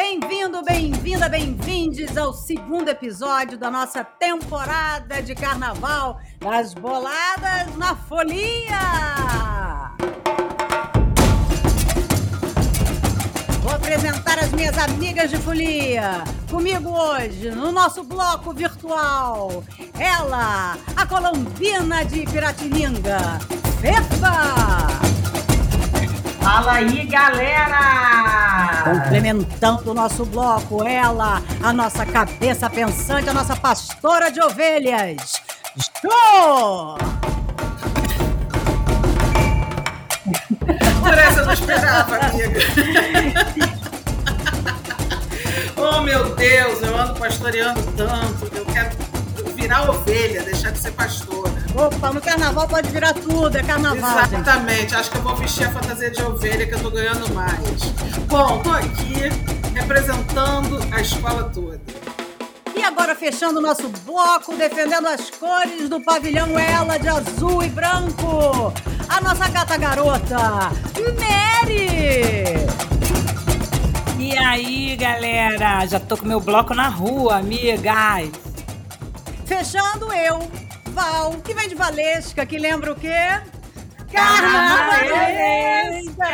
Bem-vindo, bem-vinda, bem-vindes ao segundo episódio da nossa temporada de carnaval das boladas na folia. Vou apresentar as minhas amigas de folia. Comigo hoje, no nosso bloco virtual, ela, a colombina de Piratininga, Fefa. Fala aí, galera! Complementando o nosso bloco, ela, a nossa cabeça pensante, a nossa pastora de ovelhas, Jo! Por essa eu não esperava, amiga. oh, meu Deus, eu ando pastoreando tanto, eu quero virar ovelha, deixar de ser pastora. Opa, no carnaval pode virar tudo, é carnaval. Exatamente, gente. acho que eu vou vestir a fantasia de ovelha que eu tô ganhando mais. Bom, tô aqui representando a escola toda. E agora fechando o nosso bloco, defendendo as cores do pavilhão Ela de azul e branco, a nossa gata garota, Mary! E aí, galera? Já tô com meu bloco na rua, amigas. Fechando eu, Val, que vem de Valesca, que lembra o quê? Carnavalesca!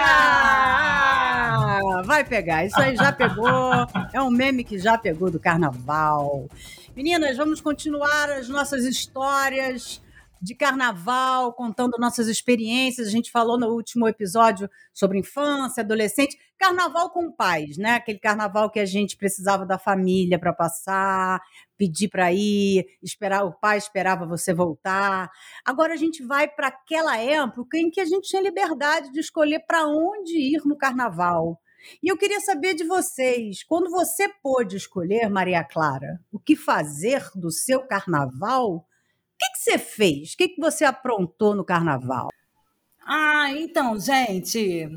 Vai pegar, isso aí já pegou. É um meme que já pegou do carnaval. Meninas, vamos continuar as nossas histórias de carnaval, contando nossas experiências. A gente falou no último episódio sobre infância, adolescente. Carnaval com pais, né? Aquele carnaval que a gente precisava da família para passar, pedir para ir, esperar o pai esperava você voltar. Agora a gente vai para aquela época em que a gente tinha liberdade de escolher para onde ir no carnaval. E eu queria saber de vocês, quando você pôde escolher, Maria Clara, o que fazer do seu carnaval, que, que você fez? O que, que você aprontou no carnaval? Ah, então, gente,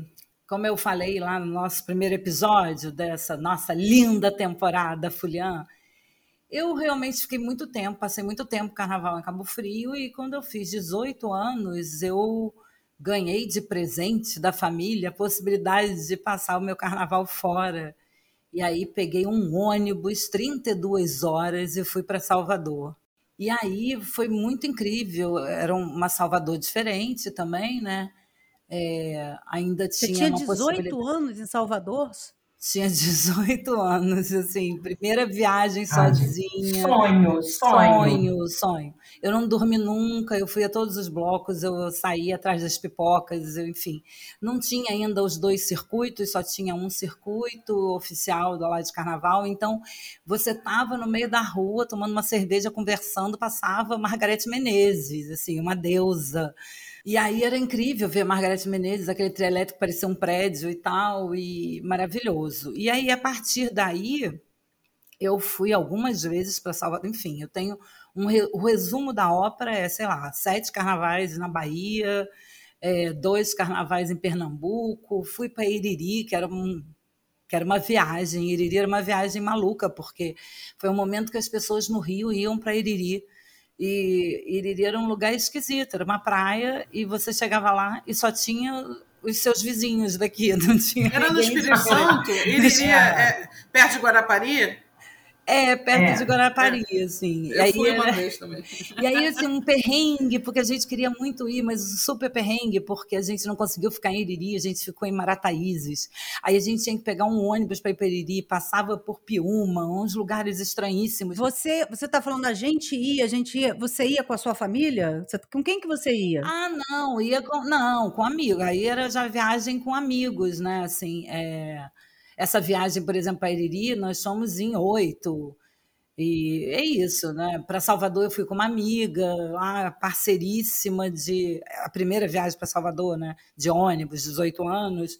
como eu falei lá no nosso primeiro episódio dessa nossa linda temporada Fulian, eu realmente fiquei muito tempo, passei muito tempo carnaval em Cabo Frio e quando eu fiz 18 anos, eu ganhei de presente da família a possibilidade de passar o meu carnaval fora. E aí peguei um ônibus 32 horas e fui para Salvador. E aí foi muito incrível, era uma Salvador diferente também, né? É, ainda tinha. Você tinha 18 anos em Salvador? Tinha 18 anos, assim, primeira viagem sozinha. Sonho, sonho. Sonho, sonho. Eu não dormi nunca, eu fui a todos os blocos, eu saí atrás das pipocas, eu, enfim. Não tinha ainda os dois circuitos, só tinha um circuito oficial do lá de carnaval, então você estava no meio da rua tomando uma cerveja, conversando, passava Margarete Menezes, assim, uma deusa. E aí era incrível ver Margareth Menezes, aquele trio elétrico parecia um prédio e tal, e maravilhoso. E aí, a partir daí, eu fui algumas vezes para Salvador. Enfim, eu tenho um o resumo da ópera é, sei lá, sete carnavais na Bahia, é, dois carnavais em Pernambuco, fui para Iriri, que era um que era uma viagem, Iriri era uma viagem maluca, porque foi um momento que as pessoas no Rio iam para Iriri e Iriri era um lugar esquisito, era uma praia, e você chegava lá e só tinha os seus vizinhos daqui, não tinha. Era no Espírito Santo? Iriri é, é perto de Guarapari? É, perto é. de Guarapari, é. assim. Eu e aí, fui uma vez também. E aí, assim, um perrengue, porque a gente queria muito ir, mas um super perrengue, porque a gente não conseguiu ficar em Iriri, a gente ficou em Marataízes. Aí a gente tinha que pegar um ônibus para ir para Iriri, passava por Piúma, uns lugares estranhíssimos. Você você está falando, a gente ia, a gente ia, você ia com a sua família? Você, com quem que você ia? Ah, não, ia com, não, com amigos. Aí era já viagem com amigos, né, assim, é essa viagem, por exemplo, para Iriri, nós somos em oito. E é isso, né? Para Salvador eu fui com uma amiga, lá parceiríssima de a primeira viagem para Salvador, né? De ônibus, 18 anos.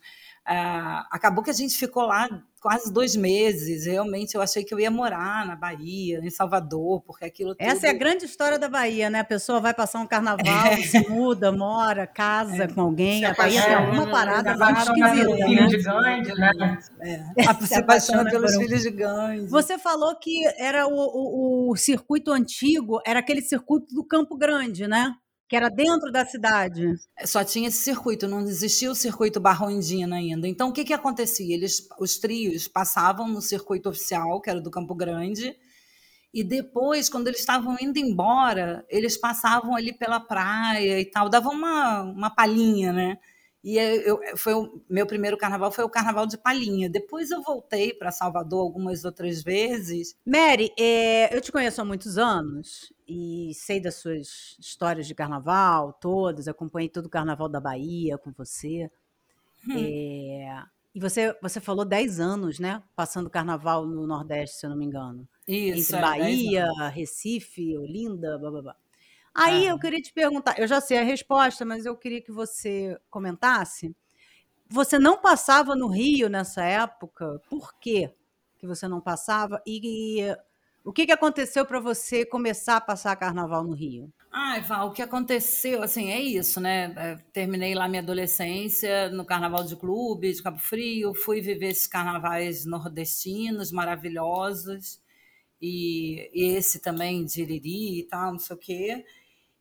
Ah, acabou que a gente ficou lá quase dois meses. Realmente eu achei que eu ia morar na Bahia, em Salvador, porque aquilo tudo... Essa é a grande história da Bahia, né? A pessoa vai passar um carnaval, é. se muda, mora, casa é. com alguém. A Bahia tem alguma parada muito esquisita, né? de Gandhi, né? É. Se apaixona pelos filhos de Gandhi. Você falou que era o, o, o circuito antigo, era aquele circuito do Campo Grande, né? Que era dentro da cidade. Só tinha esse circuito, não existia o circuito Barrondina ainda. Então, o que, que acontecia? Eles, os trios passavam no circuito oficial, que era do Campo Grande, e depois, quando eles estavam indo embora, eles passavam ali pela praia e tal, davam uma, uma palhinha, né? E eu, foi o meu primeiro carnaval foi o carnaval de Palhinha. Depois eu voltei para Salvador algumas outras vezes. Mary, é, eu te conheço há muitos anos e sei das suas histórias de carnaval, todas. Acompanhei todo o carnaval da Bahia com você. Hum. É, e você, você falou 10 anos, né? Passando carnaval no Nordeste, se eu não me engano. Isso. Entre é, Bahia, Recife, Olinda, blá blá blá. Aí é. eu queria te perguntar, eu já sei a resposta, mas eu queria que você comentasse. Você não passava no Rio nessa época? Por quê que você não passava? E, e o que, que aconteceu para você começar a passar carnaval no Rio? Ai, Val, o que aconteceu, assim, é isso, né? É, terminei lá minha adolescência no Carnaval de Clube, de Cabo Frio, fui viver esses carnavais nordestinos maravilhosos, e, e esse também de Iriri e tal, não sei o quê.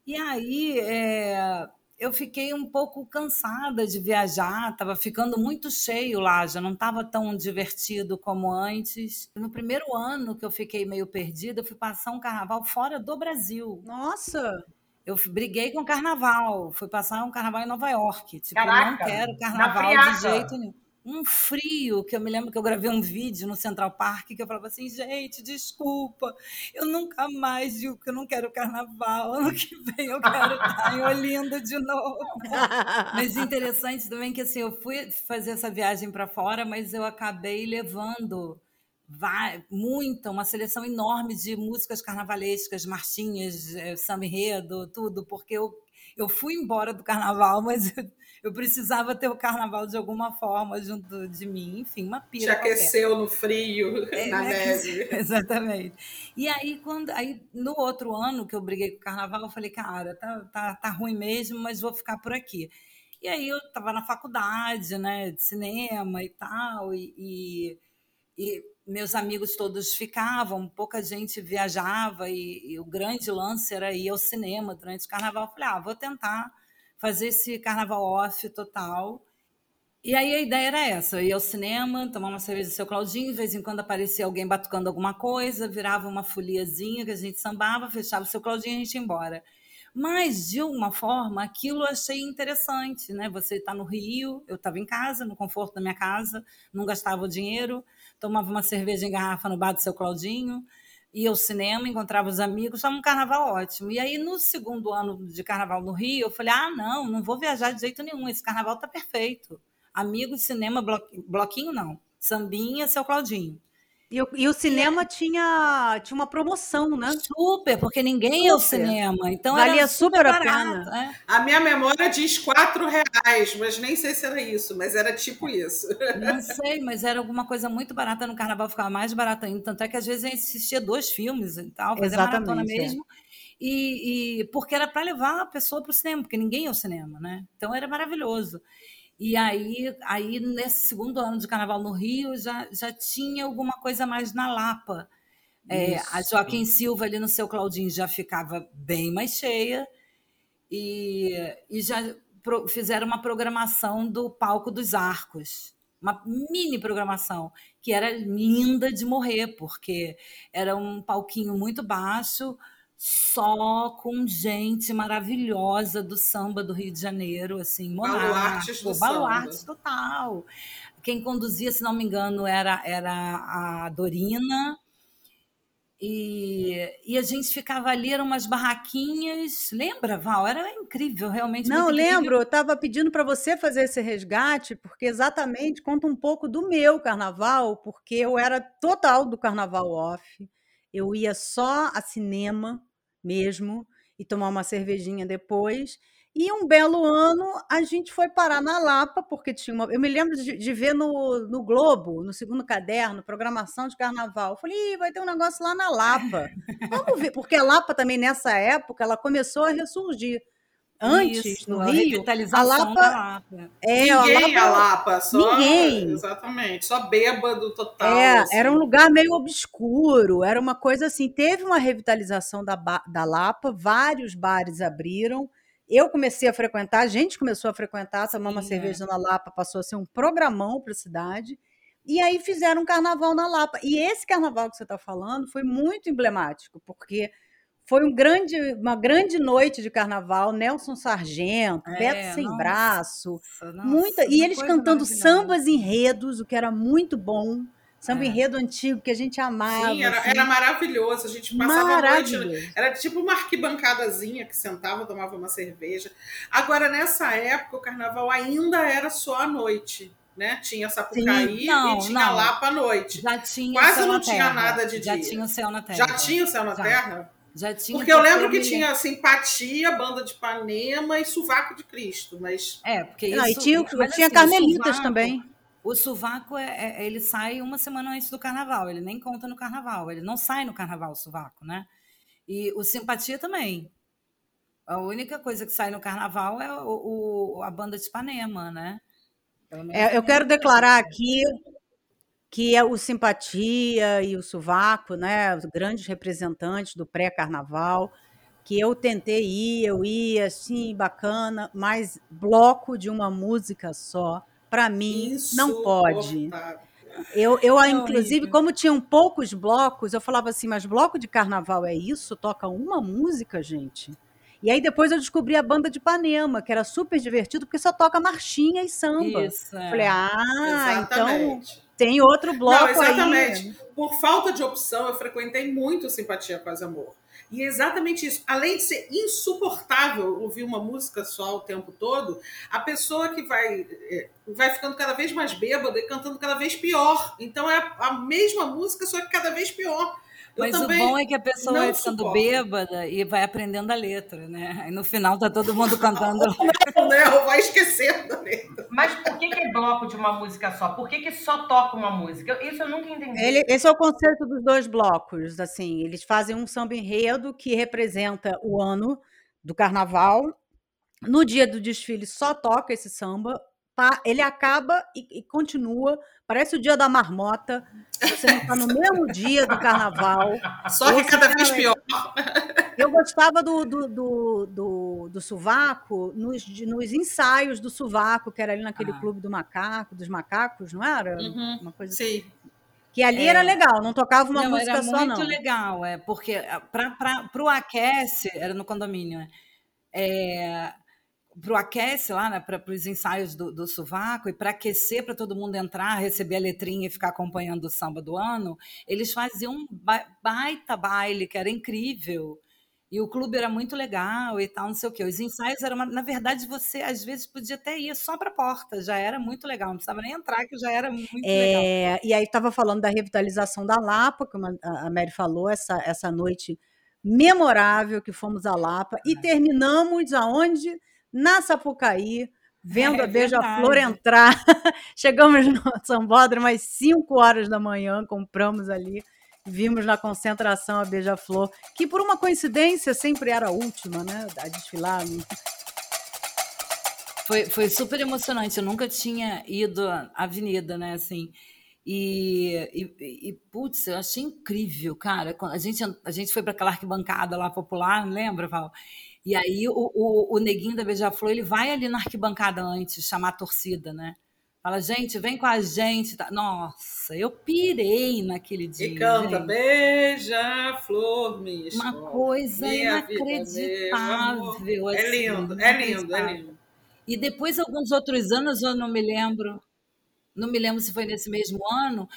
E aí é, eu fiquei um pouco cansada de viajar, estava ficando muito cheio lá, já não estava tão divertido como antes. No primeiro ano que eu fiquei meio perdida, eu fui passar um carnaval fora do Brasil. Nossa! Eu briguei com o carnaval, fui passar um carnaval em Nova York. Tipo, Caraca, não quero carnaval de jeito nenhum um frio, que eu me lembro que eu gravei um vídeo no Central Park que eu falava assim, gente, desculpa, eu nunca mais digo que eu não quero carnaval, ano que vem eu quero estar em Olinda de novo. Mas interessante também que assim, eu fui fazer essa viagem para fora, mas eu acabei levando muita, uma seleção enorme de músicas carnavalescas, marchinhas, eh, samba enredo, tudo, porque eu, eu fui embora do carnaval, mas eu precisava ter o carnaval de alguma forma junto de mim, enfim, uma pira. Te aqueceu qualquer. no frio, é, na neve. Exatamente. E aí, quando, aí, no outro ano que eu briguei com o carnaval, eu falei, cara, tá, tá, tá ruim mesmo, mas vou ficar por aqui. E aí eu estava na faculdade, né, de cinema e tal, e, e, e, meus amigos todos ficavam, pouca gente viajava, e, e o grande lance era ir ao cinema durante o carnaval. Eu falei, ah, vou tentar fazer esse carnaval off total. E aí a ideia era essa: eu ia ao cinema, tomar uma cerveja do seu Claudinho, de vez em quando aparecia alguém batucando alguma coisa, virava uma foliazinha que a gente sambava, fechava o seu Claudinho e a gente ia embora. Mas, de alguma forma, aquilo eu achei interessante, né? Você está no Rio, eu estava em casa, no conforto da minha casa, não gastava o dinheiro, tomava uma cerveja em garrafa no bar do seu Claudinho, ia ao cinema, encontrava os amigos, estava um carnaval ótimo. E aí, no segundo ano de carnaval no Rio, eu falei: ah, não, não vou viajar de jeito nenhum, esse carnaval está perfeito. Amigos, cinema, bloquinho não. Sambinha, seu Claudinho. E o, e o cinema é. tinha, tinha uma promoção, né? Super, porque ninguém ia ao cinema. Então Valia era super, super a pena. É. A minha memória diz quatro reais, mas nem sei se era isso, mas era tipo isso. Não sei, mas era alguma coisa muito barata no carnaval, ficava mais barata ainda. Tanto é que às vezes a gente assistia dois filmes e tal, fazia Exatamente, maratona é. mesmo. É. E, e, porque era para levar a pessoa para o cinema, porque ninguém ia ao cinema, né? Então era maravilhoso. E aí, aí, nesse segundo ano de carnaval no Rio, já, já tinha alguma coisa mais na Lapa. É, a Joaquim Silva ali no seu Claudinho já ficava bem mais cheia. E, e já pro, fizeram uma programação do Palco dos Arcos. Uma mini programação, que era linda de morrer, porque era um palquinho muito baixo, só com gente maravilhosa do samba do Rio de Janeiro, assim, Baluartes do baluartes total. Quem conduzia, se não me engano, era, era a Dorina. E, e a gente ficava ali, eram umas barraquinhas. Lembra, Val? Era incrível, realmente. Não, lembro. Eu estava pedindo para você fazer esse resgate, porque exatamente conta um pouco do meu carnaval, porque eu era total do carnaval off. Eu ia só a cinema mesmo e tomar uma cervejinha depois. E um belo ano a gente foi parar na Lapa, porque tinha uma. Eu me lembro de, de ver no, no Globo, no segundo caderno, programação de carnaval. Eu falei, vai ter um negócio lá na Lapa. Vamos ver, porque a Lapa também, nessa época, ela começou a ressurgir. Antes, Isso, no Rio, a Lapa, Lapa. É, ninguém a Lapa, a Lapa só, ninguém. Exatamente, só bêbado total. É, assim. Era um lugar meio obscuro, era uma coisa assim. Teve uma revitalização da, da Lapa, vários bares abriram, eu comecei a frequentar, a gente começou a frequentar, tomar uma Sim, cerveja na Lapa, passou a ser um programão para a cidade. E aí fizeram um carnaval na Lapa. E esse carnaval que você está falando foi muito emblemático, porque foi um grande, uma grande noite de carnaval, Nelson Sargento, É, Beto Sem nossa, Braço, nossa, muita, e eles cantando sambas enredos, o que era muito bom. Samba É. enredo antigo que a gente amava. Sim, era, assim. era maravilhoso. A gente passava a noite. Era tipo uma arquibancadazinha que sentava, tomava uma cerveja. Agora, nessa época, o carnaval ainda era só à noite. Né? Tinha Sapucaí Sim, não, e tinha não. Lapa à noite. Já tinha Quase não tinha nada de Já dia. tinha o céu na terra. Já tinha o Céu na Já. Terra? Já tinha. Porque eu lembro que tinha Simpatia, Banda de Ipanema e Sovaco de Cristo. Mas É, porque Não, e isso. tinha, mas, tinha assim, Carmelitas sovaco- também. O sovaco, é, é- ele sai uma semana antes do carnaval, ele nem conta no carnaval, ele não sai no carnaval, o sovaco, né? E o Simpatia também. A única coisa que sai no carnaval é o, o- a banda de Ipanema, né? É, eu quero declarar aqui que é o Simpatia e o Sovaco, né, os grandes representantes do pré-carnaval, que eu tentei ir, eu ia, assim, bacana, mas bloco de uma música só, para mim, não pode. Eu, eu É inclusive, horrível. como tinham poucos blocos, eu falava assim, mas bloco de carnaval é isso? Toca uma música, gente? E aí depois eu descobri a banda de Ipanema, que era super divertido, porque só toca marchinha e samba. Isso, é. Falei, ah, então Exatamente. Tem outro bloco Não, exatamente. aí. Por falta de opção, eu frequentei muito Simpatia Quase Amor. E é exatamente isso. Além de ser insuportável ouvir uma música só o tempo todo, a pessoa que vai, é, vai ficando cada vez mais bêbada e cantando cada vez pior. Então é a mesma música, só que cada vez pior. Mas o bom é que a pessoa não vai ficando suporto. bêbada e vai aprendendo a letra, né? Aí no final tá todo mundo cantando. não, né? vai esquecendo a letra. Mas por que, que é bloco de uma música só? Por que, que só toca uma música? Isso eu nunca entendi. Ele- esse é o conceito dos dois blocos, assim, eles fazem um samba enredo que representa o ano do carnaval. No dia do desfile só toca esse samba, ele acaba e, e continua, parece o dia da marmota. Você não está no mesmo dia do carnaval. Só que cada vez cara- pior. Eu gostava do, do, do, do, do sovaco nos, nos ensaios do sovaco, que era ali naquele Ah. clube do macaco, dos macacos, não era? Uhum. Uma coisa Sim. Que ali É. era legal, não tocava uma não, música era só, muito não. legal, é, porque para o aquece, era no condomínio, né? É, para o aquece lá, né, para os ensaios do, do sovaco e para aquecer, para todo mundo entrar, receber a letrinha e ficar acompanhando o samba do ano, eles faziam um ba- baita baile, que era incrível. E o clube era muito legal e tal, não sei o quê. Os ensaios eram, uma- na verdade, você às vezes podia até ir só para a porta, já era muito legal, não precisava nem entrar, que já era muito legal. É, e aí estava falando da revitalização da Lapa, como a a Mary falou, essa, essa noite memorável que fomos à Lapa. E terminamos aonde? Na Sapucaí, vendo É a Beija-Flor entrar. Chegamos no Sambódromo às 5 horas da manhã, compramos ali. Vimos na concentração a Beija-Flor, que por uma coincidência sempre era a última, né? A desfilar. Foi, foi super emocionante. Eu nunca tinha ido à avenida, né? Assim. E, e, e, putz, eu achei incrível, cara. A gente, a gente foi para aquela arquibancada lá popular, não lembra, Val? E aí o, o, o neguinho da Beija-Flor, ele vai ali na arquibancada antes, chamar a torcida, né? Fala, gente, vem com a gente. tá? Nossa, eu pirei naquele dia. E canta, gente. beija, flor, minha Uma escola, coisa minha vida, inacreditável. amor. É assim, lindo, é lindo, é lindo. E depois, alguns outros anos, eu não me lembro, não me lembro se foi nesse mesmo ano.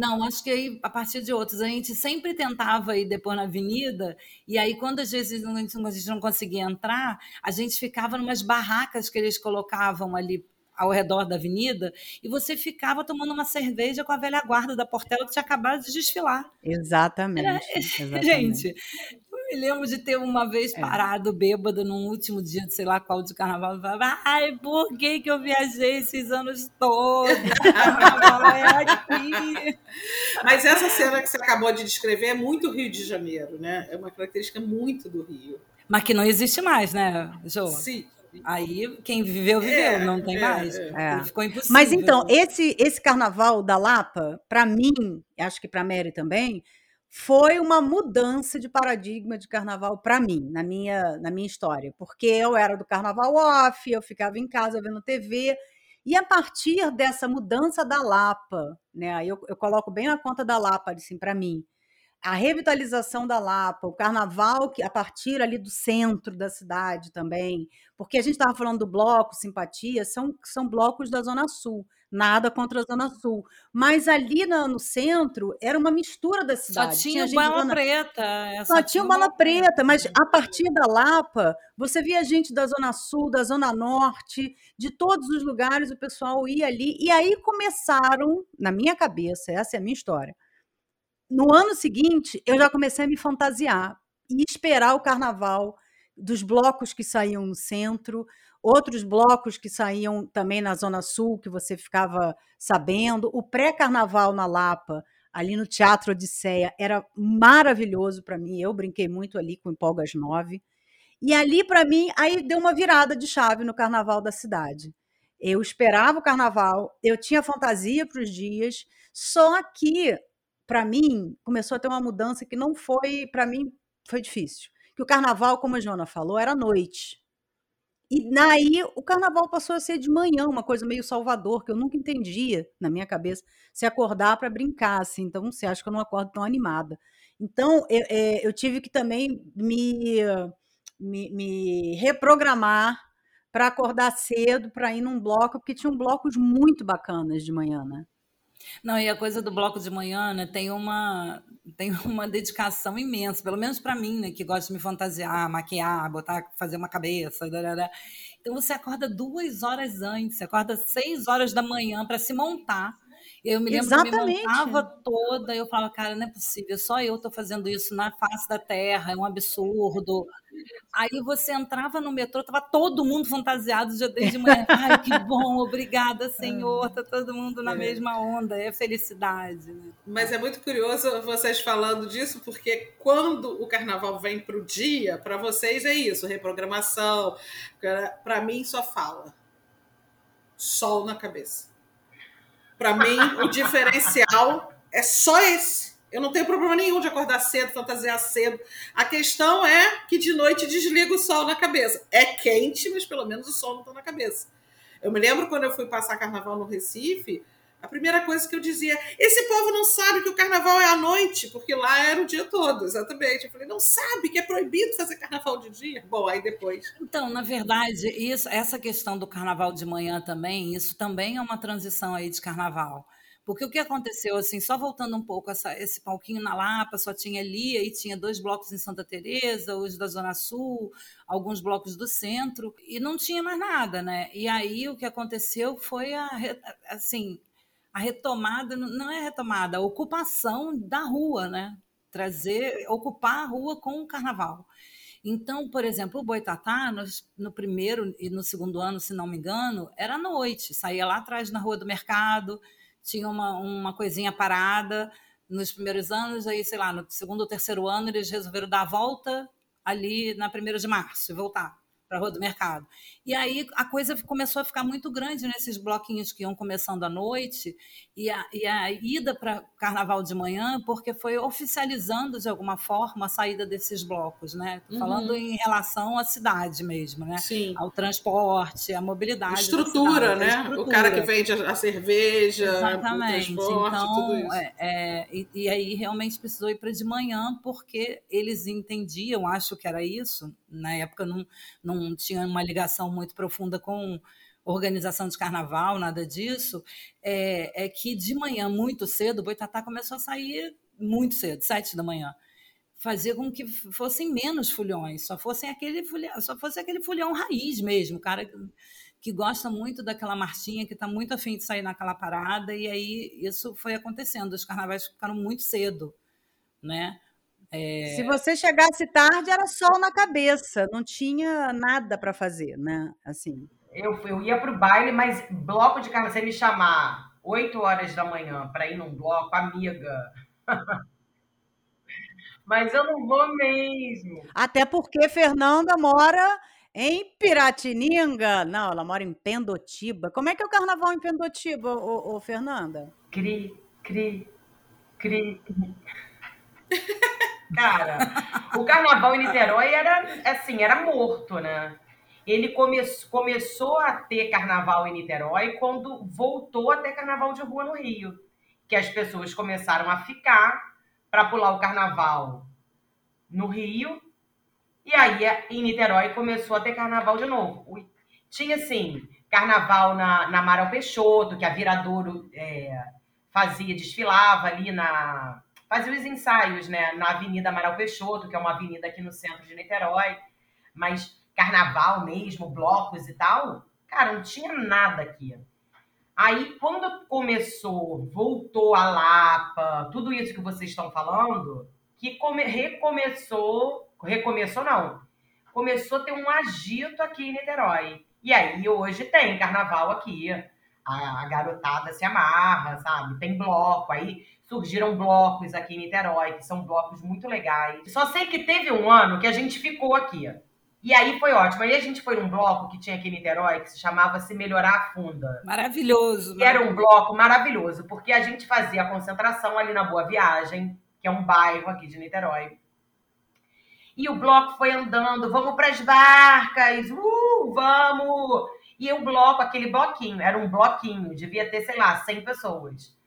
Não, acho que aí, a partir de outros, a gente sempre tentava ir depois na avenida, e aí, quando às vezes a gente não- a gente não conseguia entrar, a gente ficava numas barracas que eles colocavam ali ao redor da avenida, e você ficava tomando uma cerveja com a velha guarda da Portela que tinha acabado de desfilar. Exatamente. exatamente. Gente, me lembro de ter uma vez É. parado bêbada num último dia de sei lá qual de carnaval e falava, ai, por que, que eu viajei esses anos todos? Carnaval é aqui. Mas essa cena que você acabou de descrever é muito Rio de Janeiro, né? É uma característica muito do Rio. Mas que não existe mais, né, Jô? Sim. Aí quem viveu, viveu, É, não tem é, mais. é. É. Ficou impossível. Mas então, esse, esse carnaval da Lapa, para mim, acho que para Mary também, foi uma mudança de paradigma de carnaval para mim, na minha, na minha história, porque eu era do carnaval off, eu ficava em casa vendo TV, e a partir dessa mudança da Lapa, né, eu, eu coloco bem na conta da Lapa, assim, para mim, a revitalização da Lapa, o carnaval que a partir ali do centro da cidade também, porque a gente estava falando do bloco Simpatia, são, são blocos da Zona Sul, nada contra a Zona Sul, mas ali no, no centro era uma mistura da cidade. Só tinha, tinha bala zona... preta. Só, só tinha bala preta, mas a partir da Lapa, você via gente da Zona Sul, da Zona Norte, de todos os lugares, o pessoal ia ali, e aí começaram, na minha cabeça, essa é a minha história, no ano seguinte, eu já comecei a me fantasiar e esperar o carnaval dos blocos que saíam no centro, outros blocos que saíam também na Zona Sul, que você ficava sabendo. O pré-carnaval na Lapa, ali no Teatro Odisseia, era maravilhoso para mim. Eu brinquei muito ali com Empolgas 9. E ali, para mim, aí deu uma virada de chave no carnaval da cidade. Eu esperava o carnaval, eu tinha fantasia para os dias, só que para mim, começou a ter uma mudança que não foi, para mim, foi difícil. Que o carnaval, como a Joana falou, era noite. E daí o carnaval passou a ser de manhã, uma coisa meio Salvador, que eu nunca entendia na minha cabeça, se acordar para brincar, assim. Então, você acha que eu não acordo tão animada. Então, eu, eu tive que também me, me, me reprogramar para acordar cedo, para ir num bloco, porque tinham blocos muito bacanas de manhã, né? Não, e a coisa do bloco de manhã, né, tem uma tem uma dedicação imensa, pelo menos para mim, né, que gosta de me fantasiar, maquiar, botar, fazer uma cabeça, darará. então você acorda duas horas antes, você acorda seis horas da manhã para se montar eu me lembro Exatamente. que eu me montava toda, eu falava, cara, não é possível, só eu estou fazendo isso na face da terra, é um absurdo. Aí você entrava no metrô, estava todo mundo fantasiado já desde manhã. Ai, que bom, obrigada, Senhor, tá todo mundo na é. mesma onda, é felicidade. Né? Mas é muito curioso vocês falando disso, porque quando o carnaval vem para o dia, para vocês é isso, reprogramação. Para mim só fala. Sol na cabeça. Para mim, o diferencial é só esse. Eu não tenho problema nenhum de acordar cedo, fantasiar cedo. A questão é que de noite desliga o sol na cabeça. É quente, mas pelo menos o sol não está na cabeça. Eu me lembro quando eu fui passar carnaval no Recife, a primeira coisa que eu dizia: esse povo não sabe que o carnaval é à noite, porque lá era o dia todo, exatamente. Eu falei: não sabe que é proibido fazer carnaval de dia? Bom, aí depois. Então, na verdade, isso, essa questão do carnaval de manhã também, isso também é uma transição aí de carnaval. Porque o que aconteceu, assim, só voltando um pouco, essa, esse palquinho na Lapa só tinha ali, aí tinha dois blocos em Santa Teresa, os da Zona Sul, alguns blocos do centro, e não tinha mais nada, né? E aí o que aconteceu foi a, assim, a retomada, não é retomada, a ocupação da rua, né? Trazer, ocupar a rua com o carnaval. Então, por exemplo, o Boitatá, no, no, primeiro e no segundo ano, se não me engano, era à noite. Saía lá atrás na Rua do Mercado, tinha uma, uma coisinha parada nos primeiros anos, aí, sei lá, no segundo ou terceiro ano, eles resolveram dar a volta ali na primeira de março e voltar para a Rua do Mercado. E aí a coisa começou a ficar muito grande nesses bloquinhos que iam começando à noite e a, e a ida para Carnaval de manhã, porque foi oficializando de alguma forma a saída desses blocos, né? Uhum. Falando em relação à cidade mesmo, né? Sim. Ao transporte, à mobilidade. Estrutura, cidade, né? Estrutura. O cara que vende a cerveja, Exatamente. o transporte, então, tudo isso. É, é, e, e aí realmente precisou ir para de manhã, porque eles entendiam, acho que era isso, na época não, não tinha uma ligação muito profunda com organização de carnaval, nada disso, é, é que de manhã, muito cedo, o Boitatá começou a sair muito cedo, sete da manhã. Fazia com que fossem menos fulhões, só fossem aquele fulhão, só fosse aquele fulhão raiz mesmo, cara que gosta muito daquela marchinha, que está muito afim de sair naquela parada, e aí isso foi acontecendo. Os carnavais ficaram muito cedo, né? É... Se você chegasse tarde, era sol na cabeça, não tinha nada para fazer, né? Assim. Eu, eu ia para o baile, mas bloco de carnaval, você me chamar 8 horas da manhã para ir num bloco, amiga. mas eu não vou mesmo. Até porque Fernanda mora em Piratininga. Não, ela mora em Pendotiba. Como é que é o carnaval em Pendotiba, ô, ô Fernanda? Cri, cri, cri. Cara, o carnaval em Niterói era assim, era morto, né? Ele come começou a ter carnaval em Niterói quando voltou a ter carnaval de rua no Rio. Que as pessoas começaram a ficar para pular o carnaval no Rio. E aí, em Niterói, começou a ter carnaval de novo. Tinha, assim, carnaval na, na Amaral Peixoto, que a Viradouro é, fazia, desfilava ali na. Fazia os ensaios, né? Na Avenida Amaral Peixoto, que é uma avenida aqui no centro de Niterói. Mas carnaval mesmo, blocos e tal, cara, não tinha nada aqui. Aí, quando começou, voltou a Lapa, tudo isso que vocês estão falando, que come, recomeçou, recomeçou não, começou a ter um agito aqui em Niterói. E aí, hoje tem carnaval aqui, a, a garotada se amarra, sabe? Tem bloco, aí surgiram blocos aqui em Niterói, que são blocos muito legais. Só sei que teve um ano que a gente ficou aqui. E aí foi ótimo. Aí a gente foi num bloco que tinha aqui em Niterói, que se chamava Se Melhorar a Funda. Maravilhoso. Que era um bloco maravilhoso, porque a gente fazia a concentração ali na Boa Viagem, que é um bairro aqui de Niterói. E o bloco foi andando, vamos para as barcas, uh, vamos! E o bloco, aquele bloquinho, era um bloquinho, devia ter, sei lá, 100 pessoas.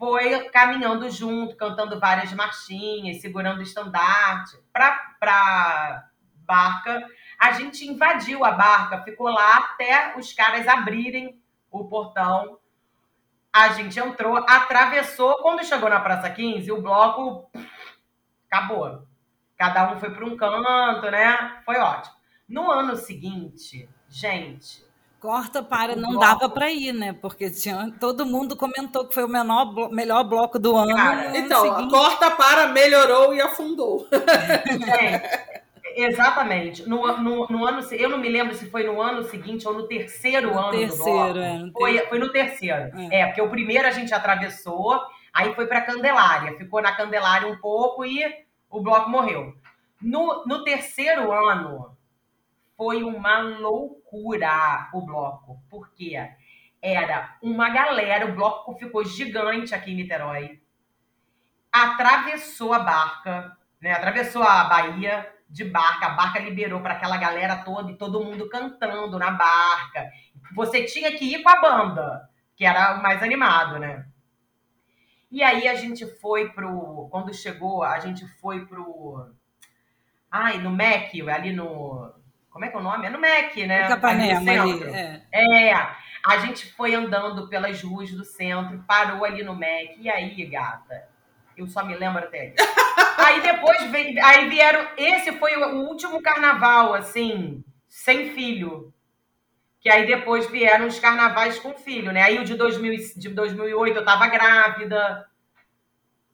Foi caminhando junto, cantando várias marchinhas, segurando estandarte, para barca. A gente invadiu a barca, ficou lá até os caras abrirem o portão. A gente entrou, atravessou. Quando chegou na Praça 15, o bloco acabou. Cada um foi para um canto, né? Foi ótimo. No ano seguinte, gente, Corta para, não bloco. dava para ir, né? Porque tinha, todo mundo comentou que foi o menor, melhor bloco do ano. Cara, então, corta para melhorou e afundou. Gente, Exatamente. No, no, no, ano, eu não me lembro se foi no ano seguinte ou no terceiro no ano terceiro, do bloco. É, no foi, foi no terceiro. É. é. porque o primeiro a gente atravessou, aí foi para Candelária, ficou na Candelária um pouco e o bloco morreu. No, no terceiro ano foi uma loucura o bloco, porque era uma galera, o bloco ficou gigante aqui em Niterói, atravessou a barca, né? Atravessou a Bahia de barca, a barca liberou para aquela galera toda e todo mundo cantando na barca. Você tinha que ir com a banda, que era o mais animado, né? E aí a gente foi pro. Quando chegou, a gente foi pro. Ai, no MEC, ali no. Como é que é o nome? É no MEC, né? No Capanema, ali, é. é. A gente foi andando pelas ruas do centro, parou ali no MEC. E aí, gata? Eu só me lembro até. Aí depois veio, aí vieram. Esse foi o último carnaval, assim, sem filho. Que aí depois vieram os carnavais com filho, né? Aí o de, 2000, de 2008 eu tava grávida,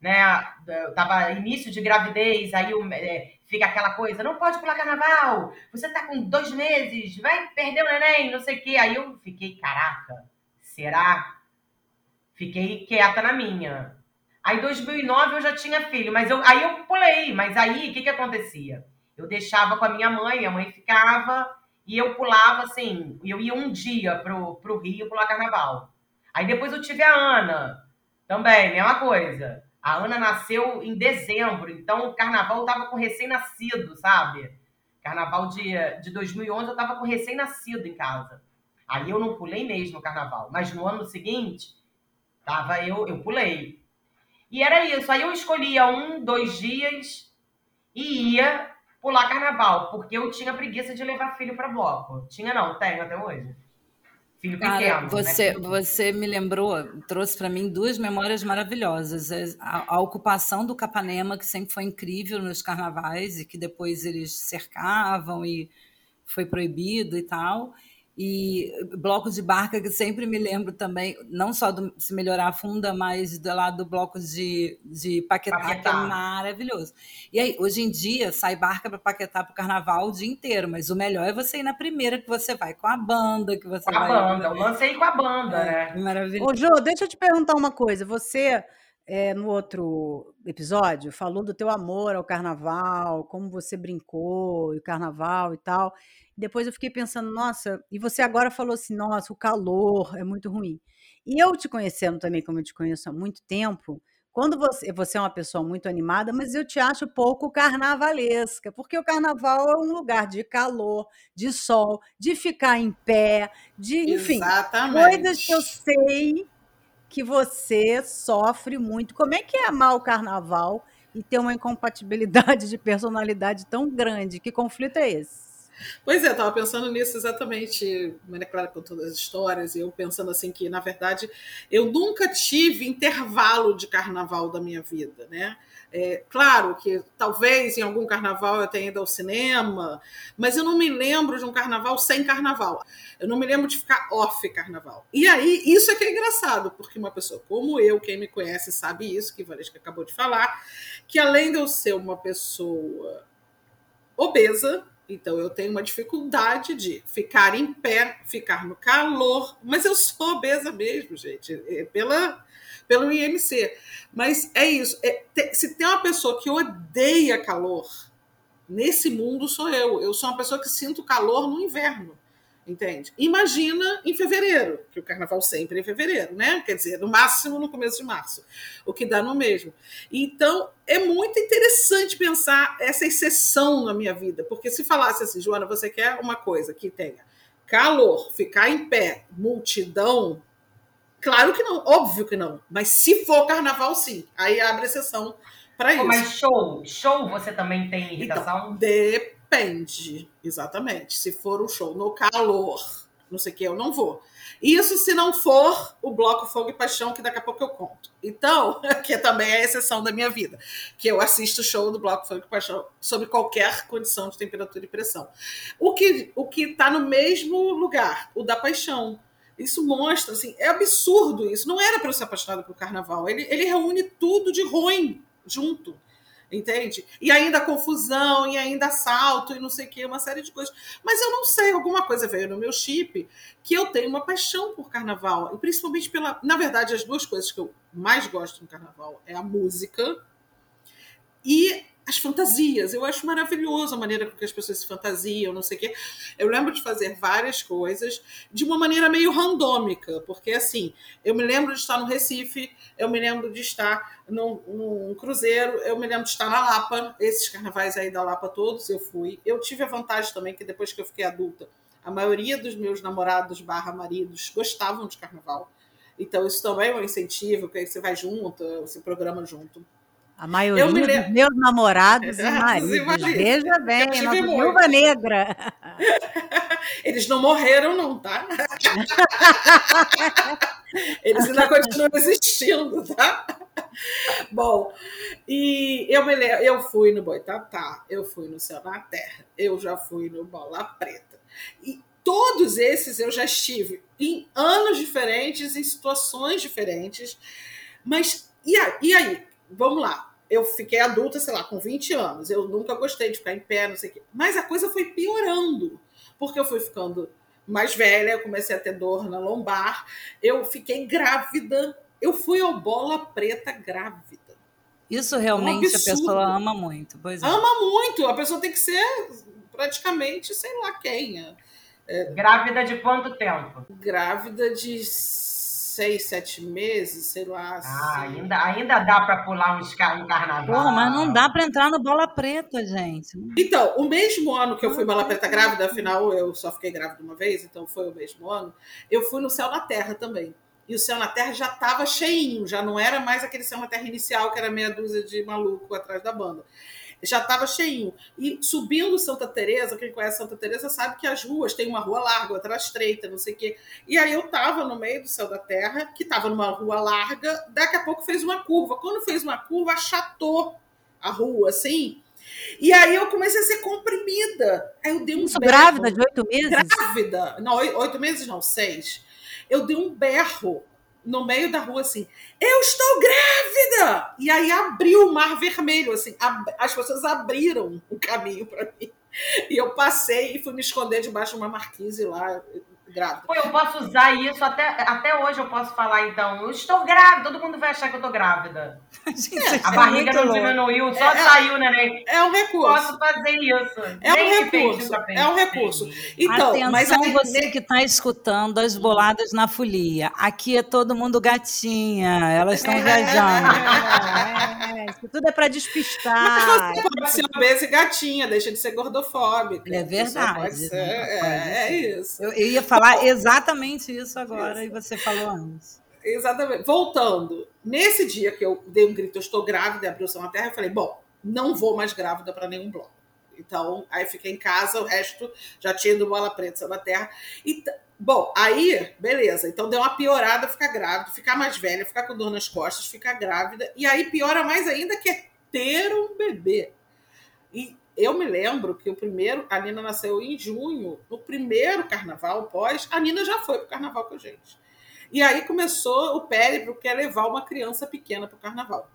né? Eu tava início de gravidez, aí é, fica aquela coisa, não pode pular carnaval, você tá com dois meses, vai perder o neném, não sei o quê. Aí eu fiquei, caraca, será? Fiquei quieta na minha. Aí, em 2009, eu já tinha filho, mas eu, aí eu pulei. Mas aí, o que, que acontecia? Eu deixava com a minha mãe, a mãe ficava, e eu pulava assim. Eu ia um dia pro, pro Rio pular carnaval. Aí depois eu tive a Ana, também, mesma coisa. A Ana nasceu em dezembro, então o carnaval tava com recém-nascido, sabe? Carnaval de, de 2011 eu tava com recém-nascido em casa. Aí eu não pulei mesmo o carnaval, mas no ano seguinte, tava eu, eu pulei. E era isso. Aí eu escolhia um, dois dias e ia pular carnaval, porque eu tinha preguiça de levar filho para bloco. Tinha não, tenho até hoje. Filho pequeno. Cara, né? você, né? você me lembrou, trouxe para mim duas memórias maravilhosas. A, a, ocupação do Capanema, que sempre foi incrível nos carnavais e que depois eles cercavam e foi proibido e tal e bloco de barca que sempre me lembro também, não só do Se Melhorar a Funda, mas do lado do bloco de, de Paquetá, Paquetá, que é maravilhoso. E aí, hoje em dia, sai barca para Paquetá para o carnaval o dia inteiro, mas o melhor é você ir na primeira, que você vai com a banda, que você com vai... a banda, eu lancei com a banda, é, né? Maravilhoso. Ô, Jô, deixa eu te perguntar uma coisa, você... É, no outro episódio, falou do teu amor ao carnaval, como você brincou, e o carnaval e tal. Depois eu fiquei pensando, nossa, e você agora falou assim, nossa, o calor é muito ruim. E eu te conhecendo também, como eu te conheço há muito tempo, quando você, você é uma pessoa muito animada, mas eu te acho pouco carnavalesca, porque o carnaval é um lugar de calor, de sol, de ficar em pé, de, enfim, Exatamente. coisas que eu sei que você sofre muito. Como é que é amar o carnaval e ter uma incompatibilidade de personalidade tão grande? Que conflito é esse? Pois é, eu estava pensando nisso exatamente, Maria Clara com todas as histórias, e eu pensando assim que, na verdade, eu nunca tive intervalo de carnaval da minha vida, né? É, claro que talvez em algum carnaval eu tenha ido ao cinema, mas eu não me lembro de um carnaval sem carnaval. Eu não me lembro de ficar off carnaval. E aí, isso é que é engraçado, porque uma pessoa como eu, quem me conhece sabe isso, que Valesca acabou de falar, que além de eu ser uma pessoa obesa, então eu tenho uma dificuldade de ficar em pé, ficar no calor, mas eu sou obesa mesmo, gente, é pela, pelo IMC. Mas é isso. É, te, se tem uma pessoa que odeia calor, nesse mundo sou eu. Eu sou uma pessoa que sinto calor no inverno. Entende? Imagina em fevereiro, que o carnaval sempre é em fevereiro, né? Quer dizer, no máximo no começo de março, o que dá no mesmo. Então, é muito interessante pensar essa exceção na minha vida, porque se falasse assim, Joana, você quer uma coisa que tenha calor, ficar em pé, multidão, claro que não, óbvio que não. Mas se for carnaval, sim. Aí abre exceção para isso. Mas show, show você também tem irritação? Então, Depende, exatamente. Se for um show no calor, não sei o que, eu não vou. Isso se não for o bloco Fogo e Paixão, que daqui a pouco eu conto. Então, que também é a exceção da minha vida, que eu assisto o show do bloco Fogo e Paixão sob qualquer condição de temperatura e pressão. O que o que está no mesmo lugar, o da paixão. Isso mostra, assim, é absurdo isso. Não era para eu ser apaixonada pelo carnaval. Ele, ele reúne tudo de ruim junto entende? E ainda confusão, e ainda assalto, e não sei o que, uma série de coisas. Mas eu não sei, alguma coisa veio no meu chip que eu tenho uma paixão por carnaval, e principalmente pela. Na verdade, as duas coisas que eu mais gosto no carnaval é a música e as fantasias. Eu acho maravilhoso a maneira com que as pessoas se fantasiam, não sei o quê. Eu lembro de fazer várias coisas de uma maneira meio randômica, porque assim, eu me lembro de estar no Recife, eu me lembro de estar num, num cruzeiro, eu me lembro de estar na Lapa, esses carnavais aí da Lapa todos eu fui. Eu tive a vantagem também que depois que eu fiquei adulta, a maioria dos meus namorados barra maridos gostavam de carnaval. Então, isso também é um incentivo, que aí você vai junto, se programa junto. A maioria dos meus namorados e maridos. Veja bem, nossa viúva negra. Eles não morreram, não, tá? Eles ainda continuam existindo, tá? Bom, e eu, me lembro, eu fui no Boitatá, eu fui no Céu na Terra, eu já fui no Bola Preta. E todos esses eu já estive em anos diferentes, em situações diferentes. Mas e aí? E aí? Vamos lá, eu fiquei adulta, sei lá, com 20 anos. Eu nunca gostei de ficar em pé, não sei o quê. Mas a coisa foi piorando, porque eu fui ficando mais velha, eu comecei a ter dor na lombar, eu fiquei grávida, eu fui ao bola preta grávida. Isso realmente um a pessoa ama muito. Pois é. Ama muito, a pessoa tem que ser praticamente, sei lá quem. É, grávida de quanto tempo? Grávida de seis, sete meses, sei lá. Ah, ainda, ainda dá para pular um, um carnaval. Pô, mas não dá para entrar no bola preta, gente. Então, o mesmo ano que eu fui bola preta grávida, afinal eu só fiquei grávida uma vez, então foi o mesmo ano, eu fui no Céu na Terra também. E o Céu na Terra já estava cheinho, já não era mais aquele Céu na Terra inicial, que era meia dúzia de maluco atrás da banda já estava cheinho. E subindo Santa Teresa, quem conhece Santa Teresa sabe que as ruas tem uma rua larga, outra estreita, não sei o quê. E aí eu estava no meio do céu da terra, que estava numa rua larga, daqui a pouco fez uma curva. Quando fez uma curva, achatou a rua, assim. E aí eu comecei a ser comprimida. Aí eu dei um Isso, berro. grávida de oito meses? Grávida. Não, oito meses não, seis. Eu dei um berro no meio da rua assim: Eu estou grávida! E aí abriu o mar vermelho, assim, as pessoas abriram o caminho para mim. E eu passei e fui me esconder debaixo de uma marquise lá grávida. Pô, eu posso usar isso até, até hoje eu posso falar, então, eu estou grávida, todo mundo vai achar que eu tô grávida. Gente, A isso é barriga não louco. diminuiu, só É, é. saiu o neném. É um recurso. Posso fazer isso. É um recurso, é um recurso. Então, Atenção, mas aí, você que está escutando as boladas na folia. Aqui é todo mundo gatinha, elas estão viajando. Isso tudo é para despistar. Mas você pode ser obesa e gatinha, deixa de ser gordofóbica. É verdade, ser, né? é, é isso. Eu, eu ia falar exatamente isso agora e você falou antes. Exatamente. Voltando, nesse dia que eu dei um grito, eu estou grávida, e abriu na terra, eu falei, bom, não vou mais grávida para nenhum bloco. Então, aí fiquei em casa, o resto já tinha ido bola preta, na terra. E, bom, aí, beleza. Então deu uma piorada ficar grávida, ficar mais velha, ficar com dor nas costas, ficar grávida. E aí piora mais ainda que é ter um bebê. E eu me lembro que o primeiro, a Nina nasceu em junho, no primeiro carnaval pós, a Nina já foi pro carnaval com a gente. E aí começou o périplo que é levar uma criança pequena pro carnaval.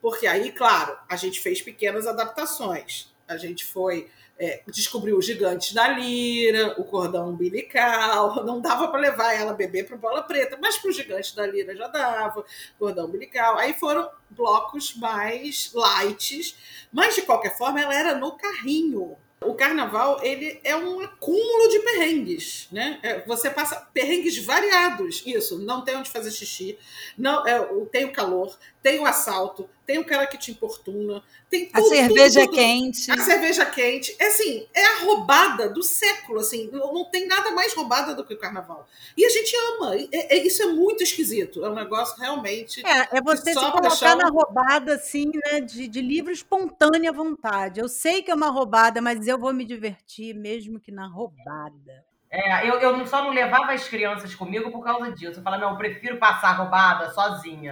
Porque aí, claro, a gente fez pequenas adaptações. A gente foi é, descobriu os gigantes da lira, o cordão umbilical. Não dava para levar ela bebê para bola preta, mas para os gigantes da lira já dava, cordão umbilical. Aí foram blocos mais light, mas de qualquer forma ela era no carrinho. O carnaval ele é um acúmulo de perrengues, né? É, Você passa perrengues variados. Isso, não tem onde fazer xixi, não é, o- tem o calor, tem o assalto, tem o cara que te importuna, tem A tudo, cerveja tudo, tudo. quente. A cerveja quente. É assim, é a roubada do século, assim. Não tem nada mais roubada do que o carnaval. E a gente ama. É- é- isso é muito esquisito. É um negócio realmente. É, é você se colocar um- na roubada, assim, né? De, de livre espontânea vontade. Eu sei que é uma roubada, mas eu vou me divertir, mesmo que na roubada. É, eu, eu não- só não levava as crianças comigo por causa disso. Eu falava, não, eu prefiro passar roubada sozinha.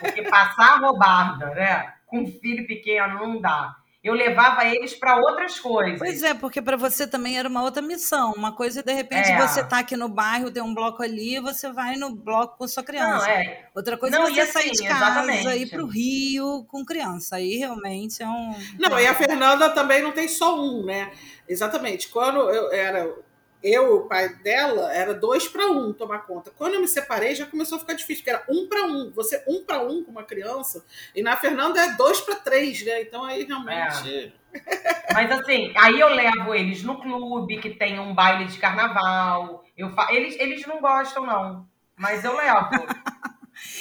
Porque passar roubada, né? Com um filho pequeno não dá. Eu levava eles para outras coisas. Pois é, porque para você também era uma outra missão. Uma coisa, de repente, É. você tá aqui no bairro, tem um bloco ali, você vai no bloco com sua criança. Não, é. Outra coisa Não, é e você assim, sair de casa exatamente. e ir pro Rio com criança. Aí realmente é um. Não, e a Fernanda também não tem só um, né? Exatamente. Quando eu era. Eu e o pai dela era dois para um tomar conta. Quando eu me separei, já começou a ficar difícil, porque era um para um. Você um para um com uma criança, e na Fernanda é dois para três, né? Então aí realmente. Mas assim, aí eu levo eles no clube, que tem um baile de carnaval. Eu fa... eles, eles não gostam, não. Mas eu levo.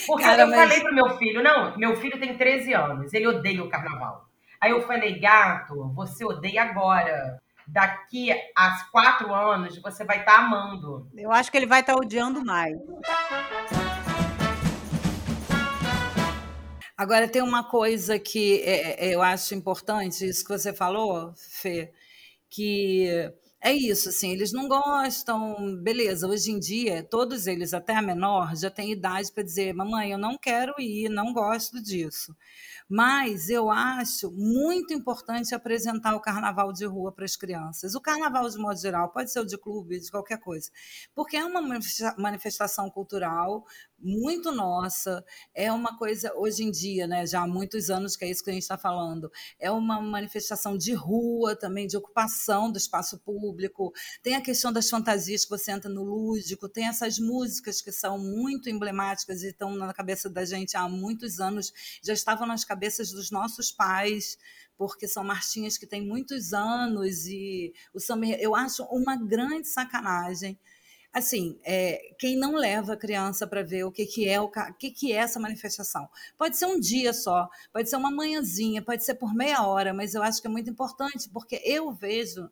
Porque Cara, eu mas- falei pro meu filho, não, meu filho tem 13 anos, ele odeia o carnaval. Aí eu falei, gato, você odeia agora. Daqui a quatro anos você vai estar amando. Eu acho que ele vai estar odiando mais. Agora, tem uma coisa que é- é- eu acho importante, isso que você falou, Fê, que é isso, assim, eles não gostam, beleza, hoje em dia, todos eles, até a menor, já têm idade para dizer, mamãe, eu não quero ir, não gosto disso. Mas eu acho muito importante apresentar o carnaval de rua para as crianças. O carnaval, de modo geral, pode ser o de clube, de qualquer coisa, porque é uma manifesta- manifestação cultural muito nossa, é uma coisa, hoje em dia, né, já há muitos anos que é isso que a gente está falando, é uma manifestação de rua também, de ocupação do espaço público, tem a questão das fantasias que você entra no lúdico, tem essas músicas que são muito emblemáticas e estão na cabeça da gente há muitos anos, já estavam nas cabeças dos nossos pais, porque são marchinhas que têm muitos anos e o samba, eu acho uma grande sacanagem assim, é, quem não leva a criança para ver o que, que é o o que, que é essa manifestação. Pode ser um dia só, pode ser uma manhãzinha, pode ser por meia hora, mas eu acho que é muito importante, porque eu vejo,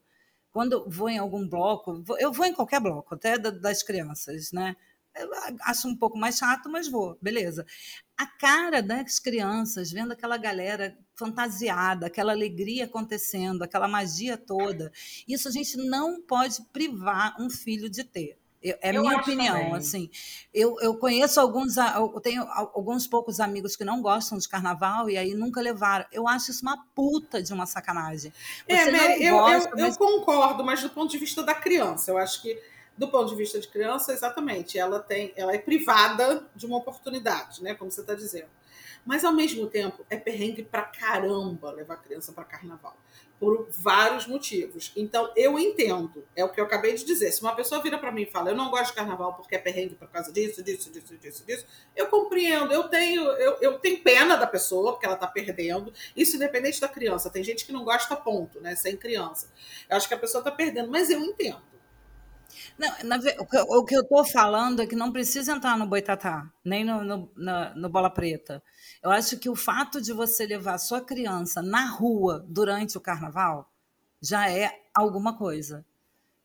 quando vou em algum bloco, eu vou em qualquer bloco, até da- das crianças, né? Eu acho um pouco mais chato, mas vou, beleza. A cara das crianças, vendo aquela galera fantasiada, aquela alegria acontecendo, aquela magia toda, isso a gente não pode privar um filho de ter. Eu- É Eu minha opinião, também. assim. Eu, eu conheço alguns, eu tenho al- alguns poucos amigos que não gostam de carnaval e aí nunca levaram. Eu acho isso uma puta de uma sacanagem. É, Você Mary, eu, gosta, eu, eu mas- concordo, mas do ponto de vista da criança, eu acho que do ponto de vista de criança, exatamente, ela tem, ela é privada de uma oportunidade, né, como você está dizendo. Mas ao mesmo tempo é perrengue pra caramba levar criança para carnaval por vários motivos. Então, eu entendo, é o que eu acabei de dizer. Se uma pessoa vira para mim e fala, eu não gosto de carnaval porque é perrengue por causa disso, disso, disso, disso, disso, eu compreendo, eu tenho, eu, eu tenho pena da pessoa, porque ela está perdendo. Isso independente da criança. Tem gente que não gosta, ponto, né? Sem criança. Eu acho que a pessoa está perdendo, mas eu entendo. Não, na, o que eu estou falando é que não precisa entrar no boitatá, nem no, no, no, no bola preta. Eu acho que o fato de você levar sua criança na rua durante o carnaval já é alguma coisa.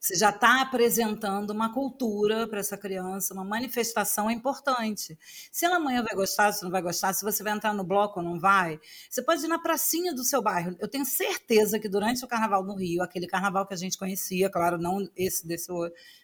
Você já está apresentando uma cultura para essa criança, uma manifestação importante. Se ela amanhã vai gostar, se não vai gostar, se você vai entrar no bloco ou não vai, você pode ir na pracinha do seu bairro. Eu tenho certeza que durante o carnaval no Rio, aquele carnaval que a gente conhecia, claro, não esse desse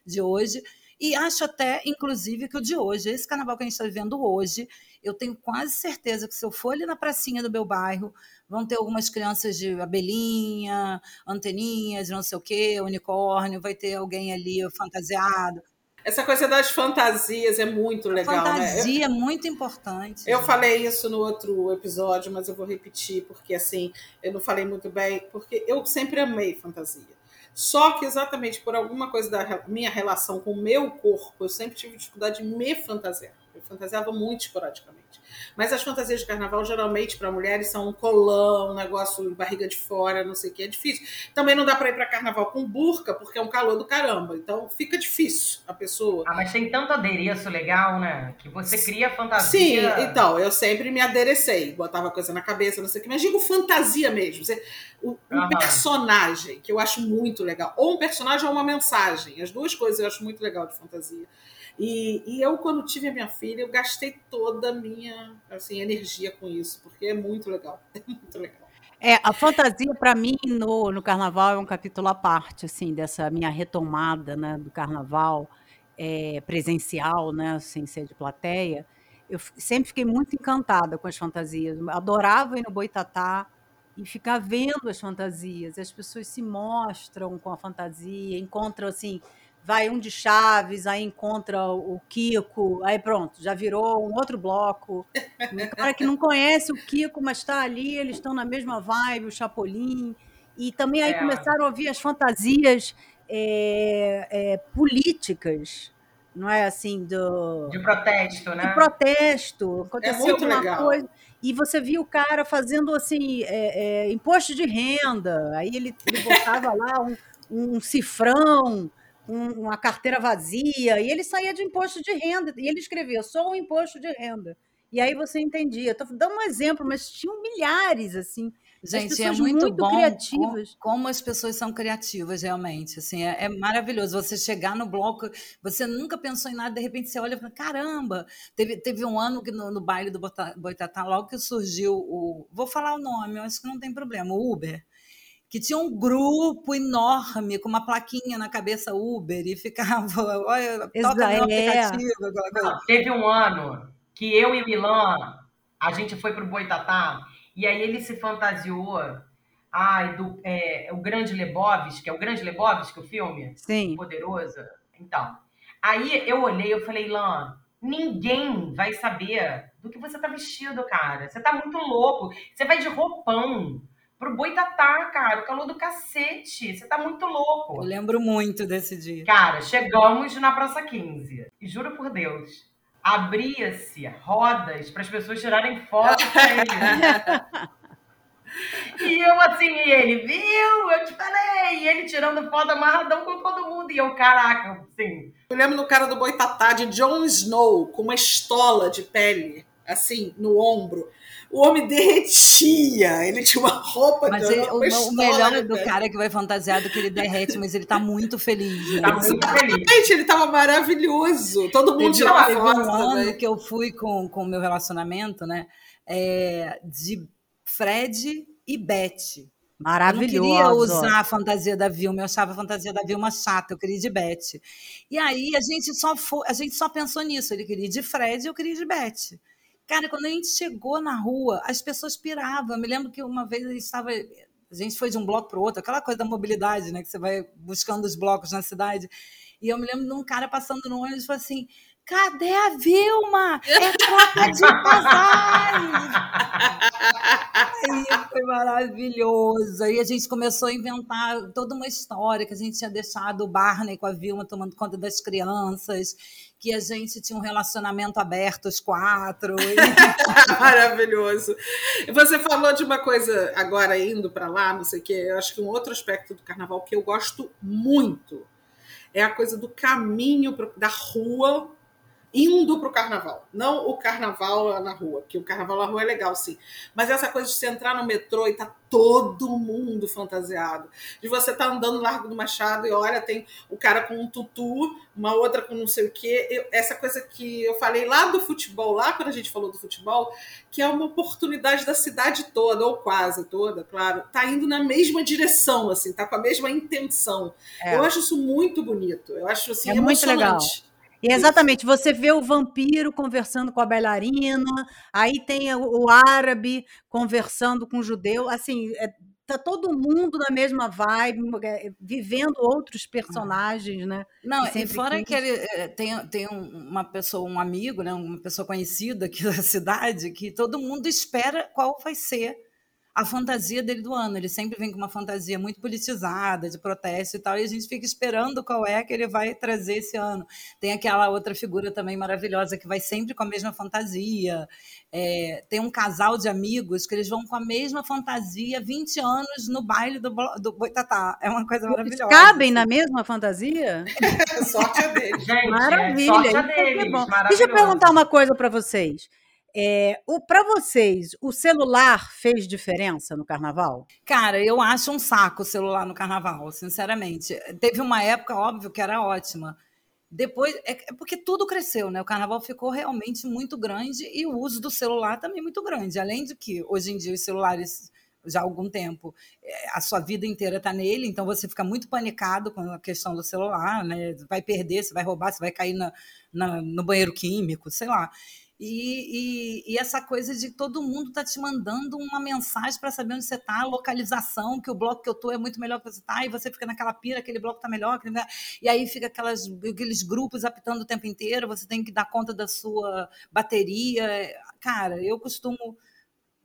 de hoje, e acho até, inclusive, que o de hoje, esse carnaval que a gente está vivendo hoje, eu tenho quase certeza que se eu for ali na pracinha do meu bairro, vão ter algumas crianças de abelhinha, anteninhas, não sei o quê, unicórnio, vai ter alguém ali fantasiado. Essa coisa das fantasias é muito legal, a fantasia né? é muito importante. Eu gente. falei isso no outro episódio, mas eu vou repetir, porque assim, eu não falei muito bem, porque eu sempre amei fantasia. Só que exatamente por alguma coisa da minha relação com o meu corpo, eu sempre tive dificuldade de me fantasiar. Eu fantasiava muito esporadicamente. Mas as fantasias de carnaval, geralmente, para mulheres, são um colão, um negócio barriga de fora, não sei o que, é difícil. Também não dá para ir para carnaval com burca, porque é um calor do caramba. Então fica difícil a pessoa. Ah, mas tem tanto adereço legal, né? Que você cria fantasia. Sim, então, eu sempre me aderecei, botava coisa na cabeça, não sei o que. Mas digo fantasia mesmo. Você, um uhum. personagem, que eu acho muito legal. Ou um personagem ou uma mensagem. As duas coisas eu acho muito legal de fantasia. E, e eu, quando tive a minha filha, eu gastei toda a minha assim, energia com isso, porque é muito legal. É muito legal. É, a fantasia, para mim, no, no carnaval, é um capítulo à parte, assim, dessa minha retomada né, do carnaval é, presencial, né, sem ser de plateia. Eu sempre fiquei muito encantada com as fantasias. Adorava ir no Boitatá e ficar vendo as fantasias. As pessoas se mostram com a fantasia, encontram, assim, vai um de Chaves, aí encontra o Kiko, aí pronto, já virou um outro bloco. Um cara que não conhece o Kiko, mas está ali, eles estão na mesma vibe, o Chapolin. E também aí é. começaram a ouvir as fantasias é, é, políticas, não é assim, do... De protesto, né? De protesto. Aconteceu é alguma legal. coisa e você via o cara fazendo assim é, é, imposto de renda, aí ele, ele botava lá um, um cifrão um, uma carteira vazia, e ele saía de imposto de renda, e ele escrevia só o imposto de renda. E aí você entendia. Estou dando um exemplo, mas tinham milhares, assim. Gente, é muito, muito bom criativas. como as pessoas são criativas, realmente. Assim, é, é, maravilhoso você chegar no bloco, você nunca pensou em nada, de repente você olha e fala, caramba! Teve, teve um ano que no, no baile do Boitatá, logo que surgiu o. Vou falar o nome, eu acho que não tem problema, o Uber que tinha um grupo enorme com uma plaquinha na cabeça Uber e ficava, olha, toca no aplicativo. Não, teve um ano que eu e o Milan, a gente foi para o Boitatá e aí ele se fantasiou ai, do, é, o Grande Lebowski, é o Grande Lebowski, o filme? Sim. Poderoso. Então, aí eu olhei eu falei, Lan, ninguém vai saber do que você tá vestido, cara. Você tá muito louco. Você vai de roupão pro Boitatá, cara, o calor do cacete. Você tá muito louco. Eu lembro muito desse dia. Cara, chegamos na Praça 15. E juro por Deus, abria-se rodas para as pessoas tirarem foto com ele. E eu assim, e ele, viu? Eu te falei! E ele tirando foto amarradão com todo mundo. E eu, caraca, assim. Eu lembro no cara do Boitatá de Jon Snow com uma estola de pele, assim, no ombro o homem derretia. Ele tinha uma roupa mas de ele, o, o melhor do cara que vai fantasiado que ele derrete, mas ele tá muito feliz. Né? Tá muito feliz. Gente, ele tava maravilhoso. Todo mundo teve, tirava foto. um ano que eu fui com o meu relacionamento, né? É, de Fred e Beth. Maravilhoso. Eu não queria usar a fantasia da Vilma, eu achava a fantasia da Vilma chata, eu queria de Beth. E aí a gente só foi, a gente só pensou nisso, ele queria de Fred e eu queria de Beth. Cara, quando a gente chegou na rua, as pessoas piravam. Eu me lembro que uma vez a gente estava. A gente foi de um bloco para o outro, aquela coisa da mobilidade, né? Que você vai buscando os blocos na cidade. E eu me lembro de um cara passando no ônibus e falou assim: Cadê a Vilma? É troca de casais! Aí foi maravilhoso. Aí a gente começou a inventar toda uma história que a gente tinha deixado o Barney com a Vilma tomando conta das crianças, que a gente tinha um relacionamento aberto os quatro. Maravilhoso. Você falou de uma coisa agora indo para lá, não sei o quê. Eu acho que um outro aspecto do carnaval que eu gosto muito é a coisa do caminho da rua indo para o carnaval. Não o carnaval na rua, que o carnaval na rua é legal, sim. Mas essa coisa de você entrar no metrô e tá todo mundo fantasiado. De você estar tá andando no Largo do Machado e olha, tem o cara com um tutu, uma outra com não sei o quê. Eu, essa coisa que eu falei lá do futebol, lá quando a gente falou do futebol, que é uma oportunidade da cidade toda, ou quase toda, claro, tá indo na mesma direção, assim, tá com a mesma intenção. É. Eu acho isso muito bonito. Eu acho assim, é muito legal. E exatamente, você vê o vampiro conversando com a bailarina, aí tem o, árabe conversando com o judeu, assim, é, tá todo mundo na mesma vibe, é, vivendo outros personagens, né? Não, e fora que ele é, tem, tem uma pessoa, um amigo, né, uma pessoa conhecida aqui da cidade, que todo mundo espera qual vai ser a fantasia dele do ano. Ele sempre vem com uma fantasia muito politizada, de protesto e tal, e a gente fica esperando qual é que ele vai trazer esse ano. Tem aquela outra figura também maravilhosa que vai sempre com a mesma fantasia. É, tem um casal de amigos que eles vão com a mesma fantasia 20 anos no baile do, do Boitatá. É uma coisa maravilhosa. Eles cabem na mesma fantasia? sorte é deles. Gente, Maravilha. É, sorte é deles. Deixa eu perguntar uma coisa para vocês. É, para vocês, o celular fez diferença no carnaval? Cara, eu acho um saco o celular no carnaval, sinceramente. Teve uma época, óbvio, que era ótima. Depois, é, é porque tudo cresceu, né? O carnaval ficou realmente muito grande e o uso do celular também muito grande. Além de que, hoje em dia, os celulares já há algum tempo, é, a sua vida inteira está nele, então você fica muito panicado com a questão do celular, né? Vai perder, você vai roubar, você vai cair na, na no banheiro químico, sei lá. E, e, e, essa coisa de todo mundo tá te mandando uma mensagem para saber onde você tá, localização, que o bloco que eu tô é muito melhor que você tá, e você fica naquela pira, aquele bloco tá melhor, aquele... e aí fica aquelas, aqueles grupos apitando o tempo inteiro, você tem que dar conta da sua bateria. Cara, eu costumo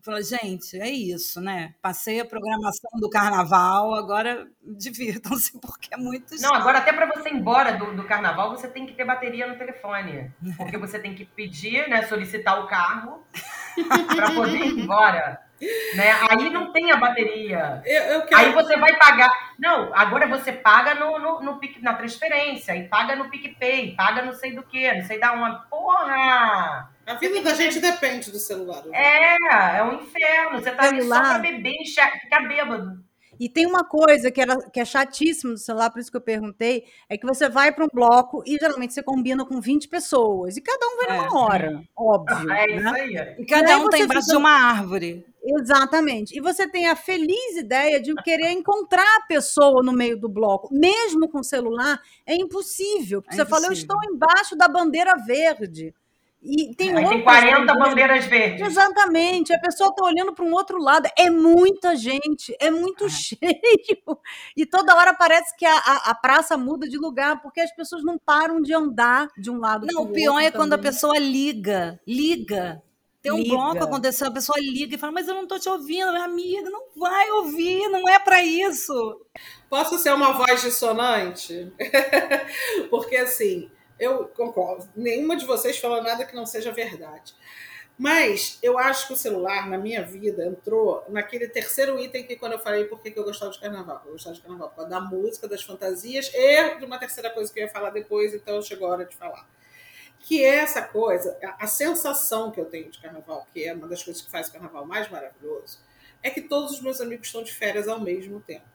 Falou, gente, é isso, né? Passei a programação do carnaval, agora divirtam-se, porque é muito Não, agora até para você ir embora do, do carnaval, você tem que ter bateria no telefone. Porque você tem que pedir, né? Solicitar o carro para poder ir embora. Né? Aí não tem a bateria. Eu, eu quero... Aí você vai pagar. Não, agora você paga no, no, no, na transferência, e paga no PicPay, paga não sei do que, não sei da uma. Porra! A vida da gente depende do celular. Né? É, é um inferno. Você tá ali só pra beber e ficar bêbado. E tem uma coisa que, era, que é chatíssimo do celular, por isso que eu perguntei, é que você vai para um bloco e geralmente você combina com 20 pessoas. E cada um vai é, numa hora, é. óbvio. É isso né? aí. E cada e um está embaixo fica... de uma árvore. Exatamente. E você tem a feliz ideia de querer encontrar a pessoa no meio do bloco. Mesmo com celular, é impossível. Porque é você impossível. fala, eu estou embaixo da bandeira verde. E tem, Aí tem 40 bandeiras verdes. Exatamente. A pessoa está olhando para um outro lado. É muita gente, é muito é. cheio. E toda hora parece que a, a, a, praça muda de lugar, porque as pessoas não param de andar de um lado para o outro. Não, o pior é também. quando a pessoa liga. Liga. Tem um liga. bloco acontecendo, a pessoa liga e fala, mas eu não estou te ouvindo, minha amiga, não vai ouvir, não é para isso. Posso ser uma voz dissonante? porque assim, eu concordo. Nenhuma de vocês falou nada que não seja verdade. Mas eu acho que o celular, na minha vida, entrou naquele terceiro item que quando eu falei por que eu gostava de carnaval. Eu gostava de carnaval por causa da música, das fantasias e de uma terceira coisa que eu ia falar depois, então chegou a hora de falar. Que é essa coisa, a sensação que eu tenho de carnaval, que é uma das coisas que faz o carnaval mais maravilhoso, é que todos os meus amigos estão de férias ao mesmo tempo.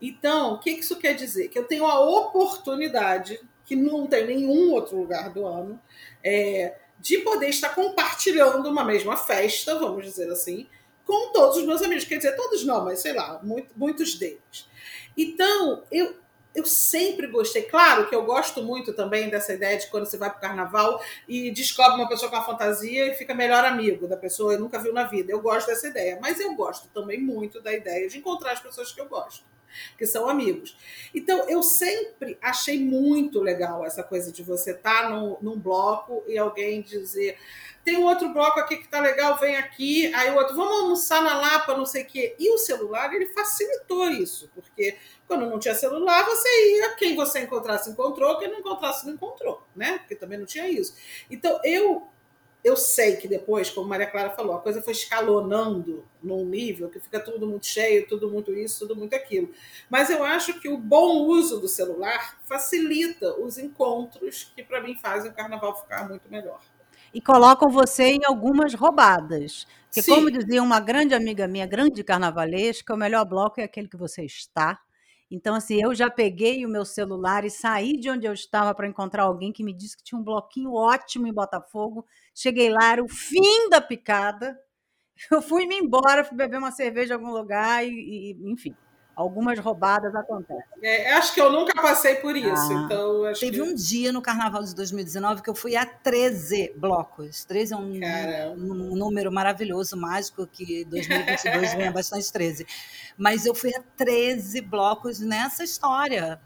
Então, o que isso quer dizer? Que eu tenho a oportunidade que não tem nenhum outro lugar do ano, é, de poder estar compartilhando uma mesma festa, vamos dizer assim, com todos os meus amigos. Quer dizer, todos não, mas sei lá, muito, muitos deles. Então, eu, eu sempre gostei. Claro que eu gosto muito também dessa ideia de quando você vai para o carnaval e descobre uma pessoa com a fantasia e fica melhor amigo da pessoa que nunca viu na vida. Eu gosto dessa ideia. Mas eu gosto também muito da ideia de encontrar as pessoas que eu gosto. Que são amigos. Então, eu sempre achei muito legal essa coisa de você estar tá num, bloco e alguém dizer tem um outro bloco aqui que tá legal, vem aqui. Aí o outro, vamos almoçar na Lapa, não sei o quê. E o celular, ele facilitou isso, porque quando não tinha celular, você ia, quem você encontrasse, encontrou, quem não encontrasse, não encontrou, né? Porque também não tinha isso. Então, eu eu sei que depois, como Maria Clara falou, a coisa foi escalonando num nível que fica tudo muito cheio, tudo muito isso, tudo muito aquilo. Mas eu acho que o bom uso do celular facilita os encontros que, para mim, fazem o carnaval ficar muito melhor e colocam você em algumas roubadas. Porque, Sim. como dizia uma grande amiga minha, grande carnavalesca, o melhor bloco é aquele que você está. Então, assim, eu já peguei o meu celular e saí de onde eu estava para encontrar alguém que me disse que tinha um bloquinho ótimo em Botafogo. Cheguei lá, era o fim da picada. Eu fui me embora, fui beber uma cerveja em algum lugar e, e enfim algumas roubadas acontecem. É, acho que eu nunca passei por isso. Ah, então teve que... um dia no Carnaval de 2019 que eu fui a 13 blocos. 13 é um, um, um número maravilhoso, mágico, que 2022 venha bastante 13. Mas eu fui a 13 blocos nessa história.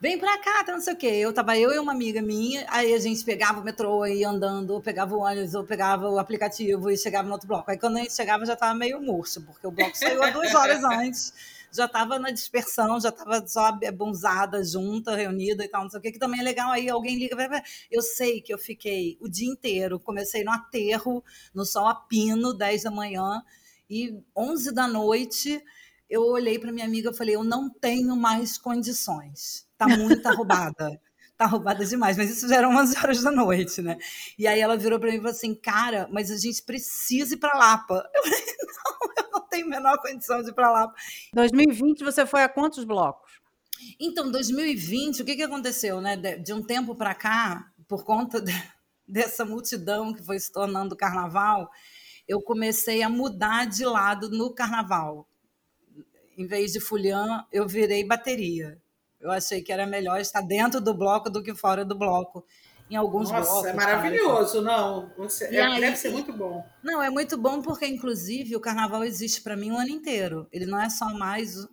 Vem pra cá, tá não sei o quê. Eu tava eu e uma amiga minha, aí a gente pegava o metrô e ia andando, ou pegava o ônibus, ou pegava o aplicativo e chegava no outro bloco. Aí quando a gente chegava já tava meio murcho, porque o bloco saiu há duas horas antes já estava na dispersão, já estava só bonzada, junta, reunida e tal, não sei o que, que também é legal. Aí alguém liga, eu sei que eu fiquei o dia inteiro, comecei no aterro, no sol a pino, 10 da manhã, e 11 da noite eu olhei para minha amiga e falei: eu não tenho mais condições, tá muito arrobada. tá roubada demais, mas isso já eram 11 horas da noite, né? E aí ela virou para mim e falou assim: cara, mas a gente precisa ir para Lapa. Eu falei: não, eu tenho a menor condição de ir para Lapa. 2020 você foi a quantos blocos? Então, 2020, o que, que aconteceu, né? De, um tempo para cá, por conta de, dessa multidão que foi se tornando carnaval, eu comecei a mudar de lado no carnaval. Em vez de fulhã, eu virei bateria. Eu achei que era melhor estar dentro do bloco do que fora do bloco. Em alguns Nossa, blocos. é maravilhoso, não. Você, é, aí, deve ser muito bom. Não, é muito bom porque, inclusive, o carnaval existe para mim o ano inteiro. Ele não é só mais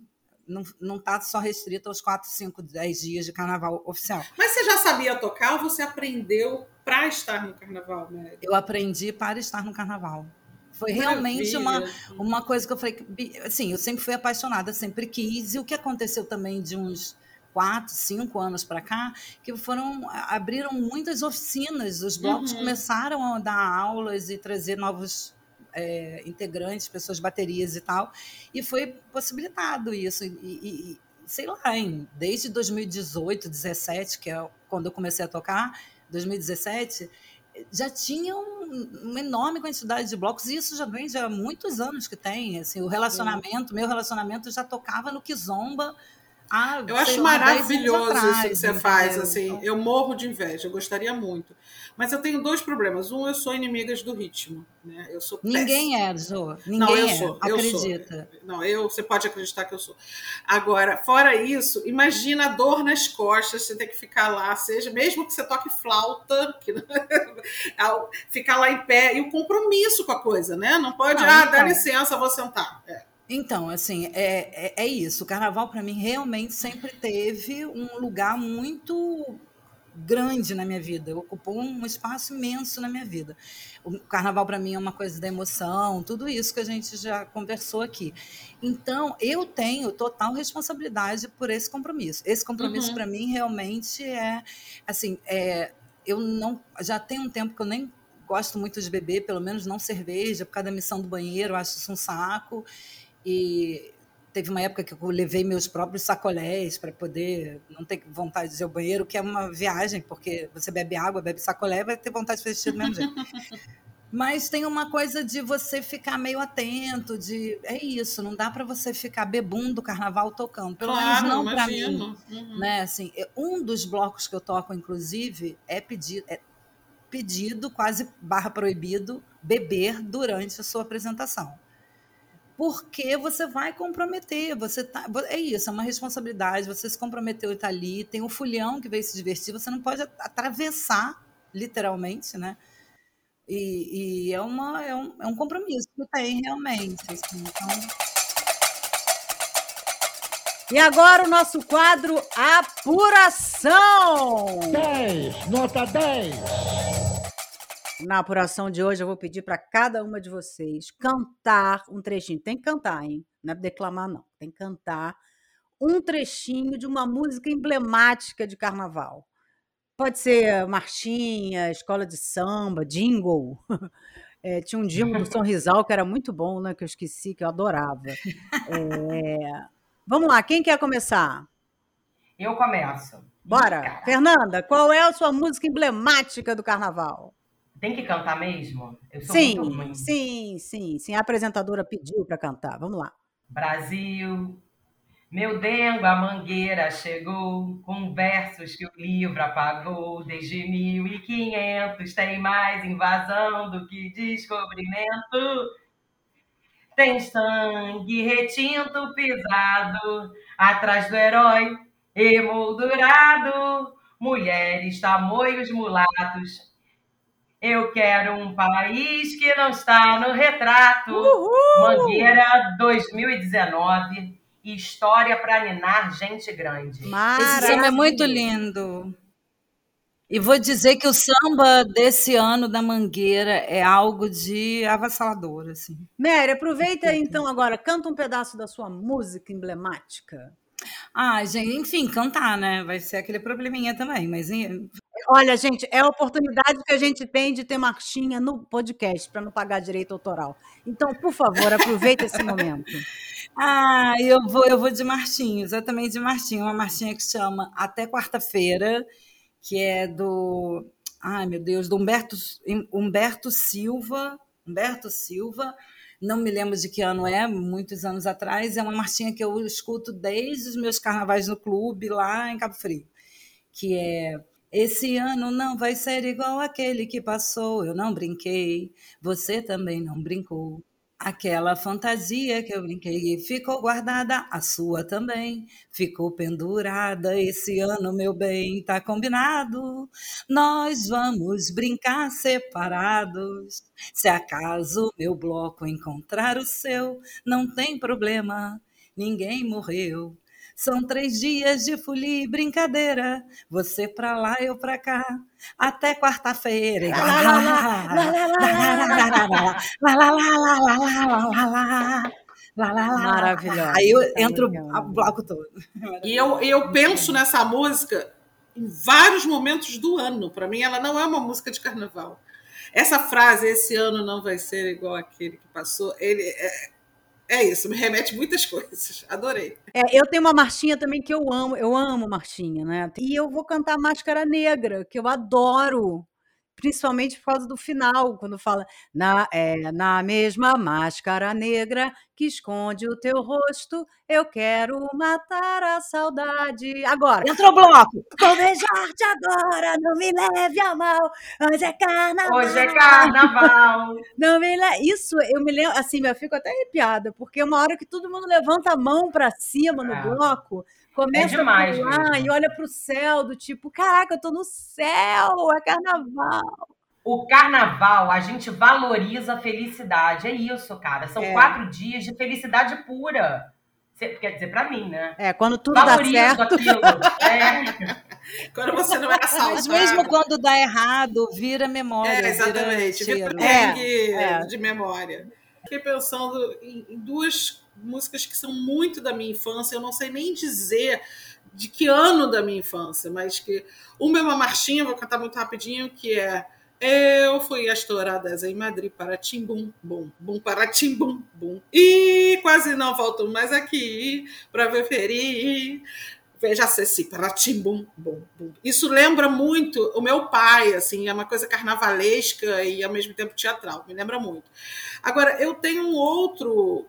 não está só restrito aos 4, 5, 10 dias de carnaval oficial. Mas você já sabia tocar ou você aprendeu para estar no carnaval? Né? Eu aprendi para estar no carnaval. Foi realmente uma, uma coisa que eu falei. Assim, eu sempre fui apaixonada, sempre quis. E o que aconteceu também de uns quatro, cinco anos para cá, que foram abriram muitas oficinas, os blocos uhum. começaram a dar aulas e trazer novos é, integrantes, pessoas baterias e tal, e foi possibilitado isso. E, e, sei lá, hein, desde 2018, 17, que é quando eu comecei a tocar, 2017, já tinha um, uma enorme quantidade de blocos, e isso já vem já há muitos anos que tem. Assim, o relacionamento, meu relacionamento já tocava no Kizomba ah, eu acho maravilhoso atrás, isso que você faz. Assim, eu morro de inveja, eu gostaria muito. Mas eu tenho dois problemas. Um, eu sou inimigas do ritmo. Né? Eu sou Ninguém péssima. é, Jô. Ninguém não, eu é. Sou, Acredita. Eu sou. Não, eu, você pode acreditar que eu sou. Agora, fora isso, imagina a dor nas costas, você tem que ficar lá, seja mesmo que você toque flauta, que, ficar lá em pé, e o compromisso com a coisa, né? Não pode, não, ah, então, dá licença, vou sentar. É. Então, assim, é, é, é isso. O carnaval, para mim, realmente sempre teve um lugar muito grande na minha vida, ocupou um espaço imenso na minha vida. O carnaval para mim é uma coisa da emoção, tudo isso que a gente já conversou aqui. Então, eu tenho total responsabilidade por esse compromisso. Esse compromisso uhum. para mim realmente é assim, é, eu não já tem um tempo que eu nem gosto muito de beber, pelo menos não cerveja, por causa da missão do banheiro, acho isso um saco. E teve uma época que eu levei meus próprios sacolés para poder não ter vontade de ir ao banheiro, que é uma viagem, porque você bebe água, bebe sacolé, vai ter vontade de fazer xixi do mesmo jeito. Mas tem uma coisa de você ficar meio atento, de é isso, não dá para você ficar bebundo do carnaval tocando, pelo claro, menos não para mim, uhum. né? Assim, um dos blocos que eu toco, inclusive, é pedido, é pedido quase barra proibido beber durante a sua apresentação porque você vai comprometer, você tá, é isso, é uma responsabilidade, você se comprometeu e está ali, tem o fulhão que veio se divertir, você não pode atravessar, literalmente, né? E, e é, uma, é, um, é um compromisso que tem realmente. Assim, então... E agora o nosso quadro Apuração. 10, nota 10. Na apuração de hoje, eu vou pedir para cada uma de vocês cantar um trechinho. Tem que cantar, hein? Não é declamar, não. Tem que cantar um trechinho de uma música emblemática de carnaval. Pode ser marchinha, escola de samba, jingle. É, tinha um jingle do Sonrisal que era muito bom, né? Que eu esqueci, que eu adorava. É, Vamos lá, quem quer começar? Eu começo. Bora. Fernanda, qual é a sua música emblemática do carnaval? Tem que cantar mesmo? Eu sou sim, sim, sim, sim. A apresentadora pediu para cantar. Vamos lá. Brasil, meu dengo, a mangueira chegou com versos que o livro apagou. Desde 1500 tem mais invasão do que descobrimento. Tem sangue retinto pisado atrás do herói emoldurado. Mulheres, tamoios, mulatos. Eu quero um país que não está no retrato. Uhul! Mangueira 2019. História para ninar gente grande. Esse samba é muito lindo. E vou dizer que o samba desse ano da Mangueira é algo de avassalador, assim. Mary, aproveita então agora, canta um pedaço da sua música emblemática. Ah, gente, enfim, cantar, né? Vai ser aquele probleminha também, mas Olha, gente, é a oportunidade que a gente tem de ter marchinha no podcast para não pagar direito autoral. Então, por favor, aproveita esse momento. Ah, eu vou, eu vou de marchinho, exatamente de marchinho, uma marchinha que chama Até quarta-feira que é do, ai meu Deus, do Humberto, Humberto Silva, Humberto Silva, não me lembro de que ano é, muitos anos atrás, é uma marchinha que eu escuto desde os meus carnavais no clube lá em Cabo Frio, que é esse ano não vai ser igual aquele que passou, eu não brinquei, você também não brincou. Aquela fantasia que eu brinquei ficou guardada, a sua também ficou pendurada. Esse ano, meu bem, tá combinado. Nós vamos brincar separados. Se acaso meu bloco encontrar o seu, não tem problema, ninguém morreu. São três dias de folia e brincadeira. Você pra lá, eu pra cá. Até quarta-feira. Maravilhosa. Aí eu entro o bloco todo. E eu, eu penso nessa música em vários momentos do ano. Para mim, ela não é uma música de carnaval. Essa frase, esse ano não vai ser igual aquele que passou, ele é, é isso, me remete muitas coisas. Adorei. É, eu tenho uma marchinha também que eu amo, eu amo marchinha, né? E eu vou cantar Máscara Negra, que eu adoro principalmente por causa do final, quando fala na, é, na mesma máscara negra que esconde o teu rosto, eu quero matar a saudade. Agora. Entrou o bloco. Vou beijar-te agora, não me leve a mal. Hoje é carnaval. Hoje é carnaval. Não me le... Isso, eu me lembro, assim, eu fico até arrepiada, porque é uma hora que todo mundo levanta a mão para cima no É. bloco, começa É demais a mesmo. e olha para o céu, do tipo, caraca, eu tô no céu, é carnaval. O carnaval, a gente valoriza a felicidade. É isso, cara. São É. quatro dias de felicidade pura. Quer dizer, pra mim, né? É, quando tudo dá Valorizo certo. aquilo. É. Quando você não é assaltado. Mas mesmo quando dá errado, vira memória. É, exatamente. Vira Vira cheiro. É, é. de memória. Fiquei pensando em, em duas músicas que são muito da minha infância. Eu não sei nem dizer de que ano da minha infância, mas que uma é uma marchinha, vou cantar muito rapidinho, que é eu fui às touradas em Madrid para timbum, bum, bum, para timbum, bum. E quase não volto mais aqui para ver ferir. Veja se para timbum, bum, bum. Isso lembra muito o meu pai, assim, é uma coisa carnavalesca e ao mesmo tempo teatral, me lembra muito. Agora, eu tenho um outro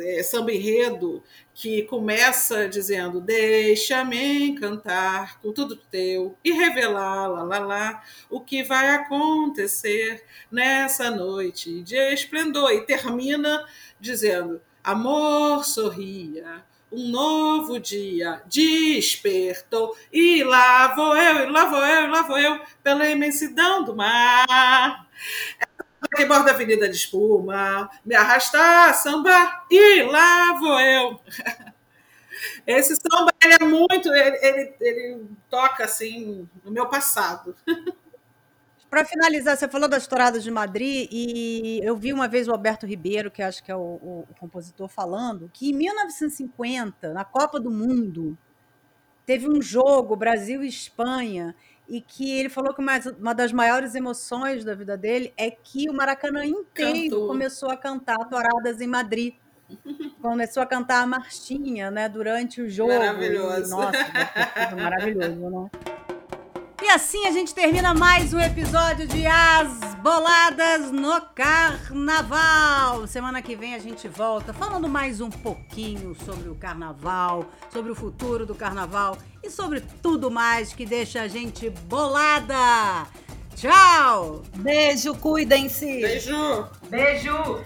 é, samba enredo que começa dizendo: Deixa-me encantar com tudo teu e revelar, lá, lá, lá, o que vai acontecer nessa noite de esplendor. E termina dizendo: Amor sorria, um novo dia despertou, e lá vou eu, e lá vou eu, e lá vou eu, pela imensidão do mar. Que borda a avenida de espuma, me arrastar, samba, e lá vou eu. Esse samba ele é muito, ele, ele, ele toca assim no meu passado. Para finalizar, você falou das touradas de Madrid e eu vi uma vez o Alberto Ribeiro, que acho que é o, o, o, compositor, falando que em 1950, na Copa do Mundo, teve um jogo Brasil e Espanha e que ele falou que uma, uma das maiores emoções da vida dele é que o Maracanã inteiro Cantou. começou a cantar touradas em Madrid. Começou a cantar a marchinha, né, durante o jogo. Maravilhoso. E, nossa, maravilhoso, né? E assim a gente termina mais um episódio de As Boladas no Carnaval. Semana que vem a gente volta falando mais um pouquinho sobre o carnaval, sobre o futuro do carnaval e sobre tudo mais que deixa a gente bolada. Tchau! Beijo, cuidem-se! Beijo! Beijo!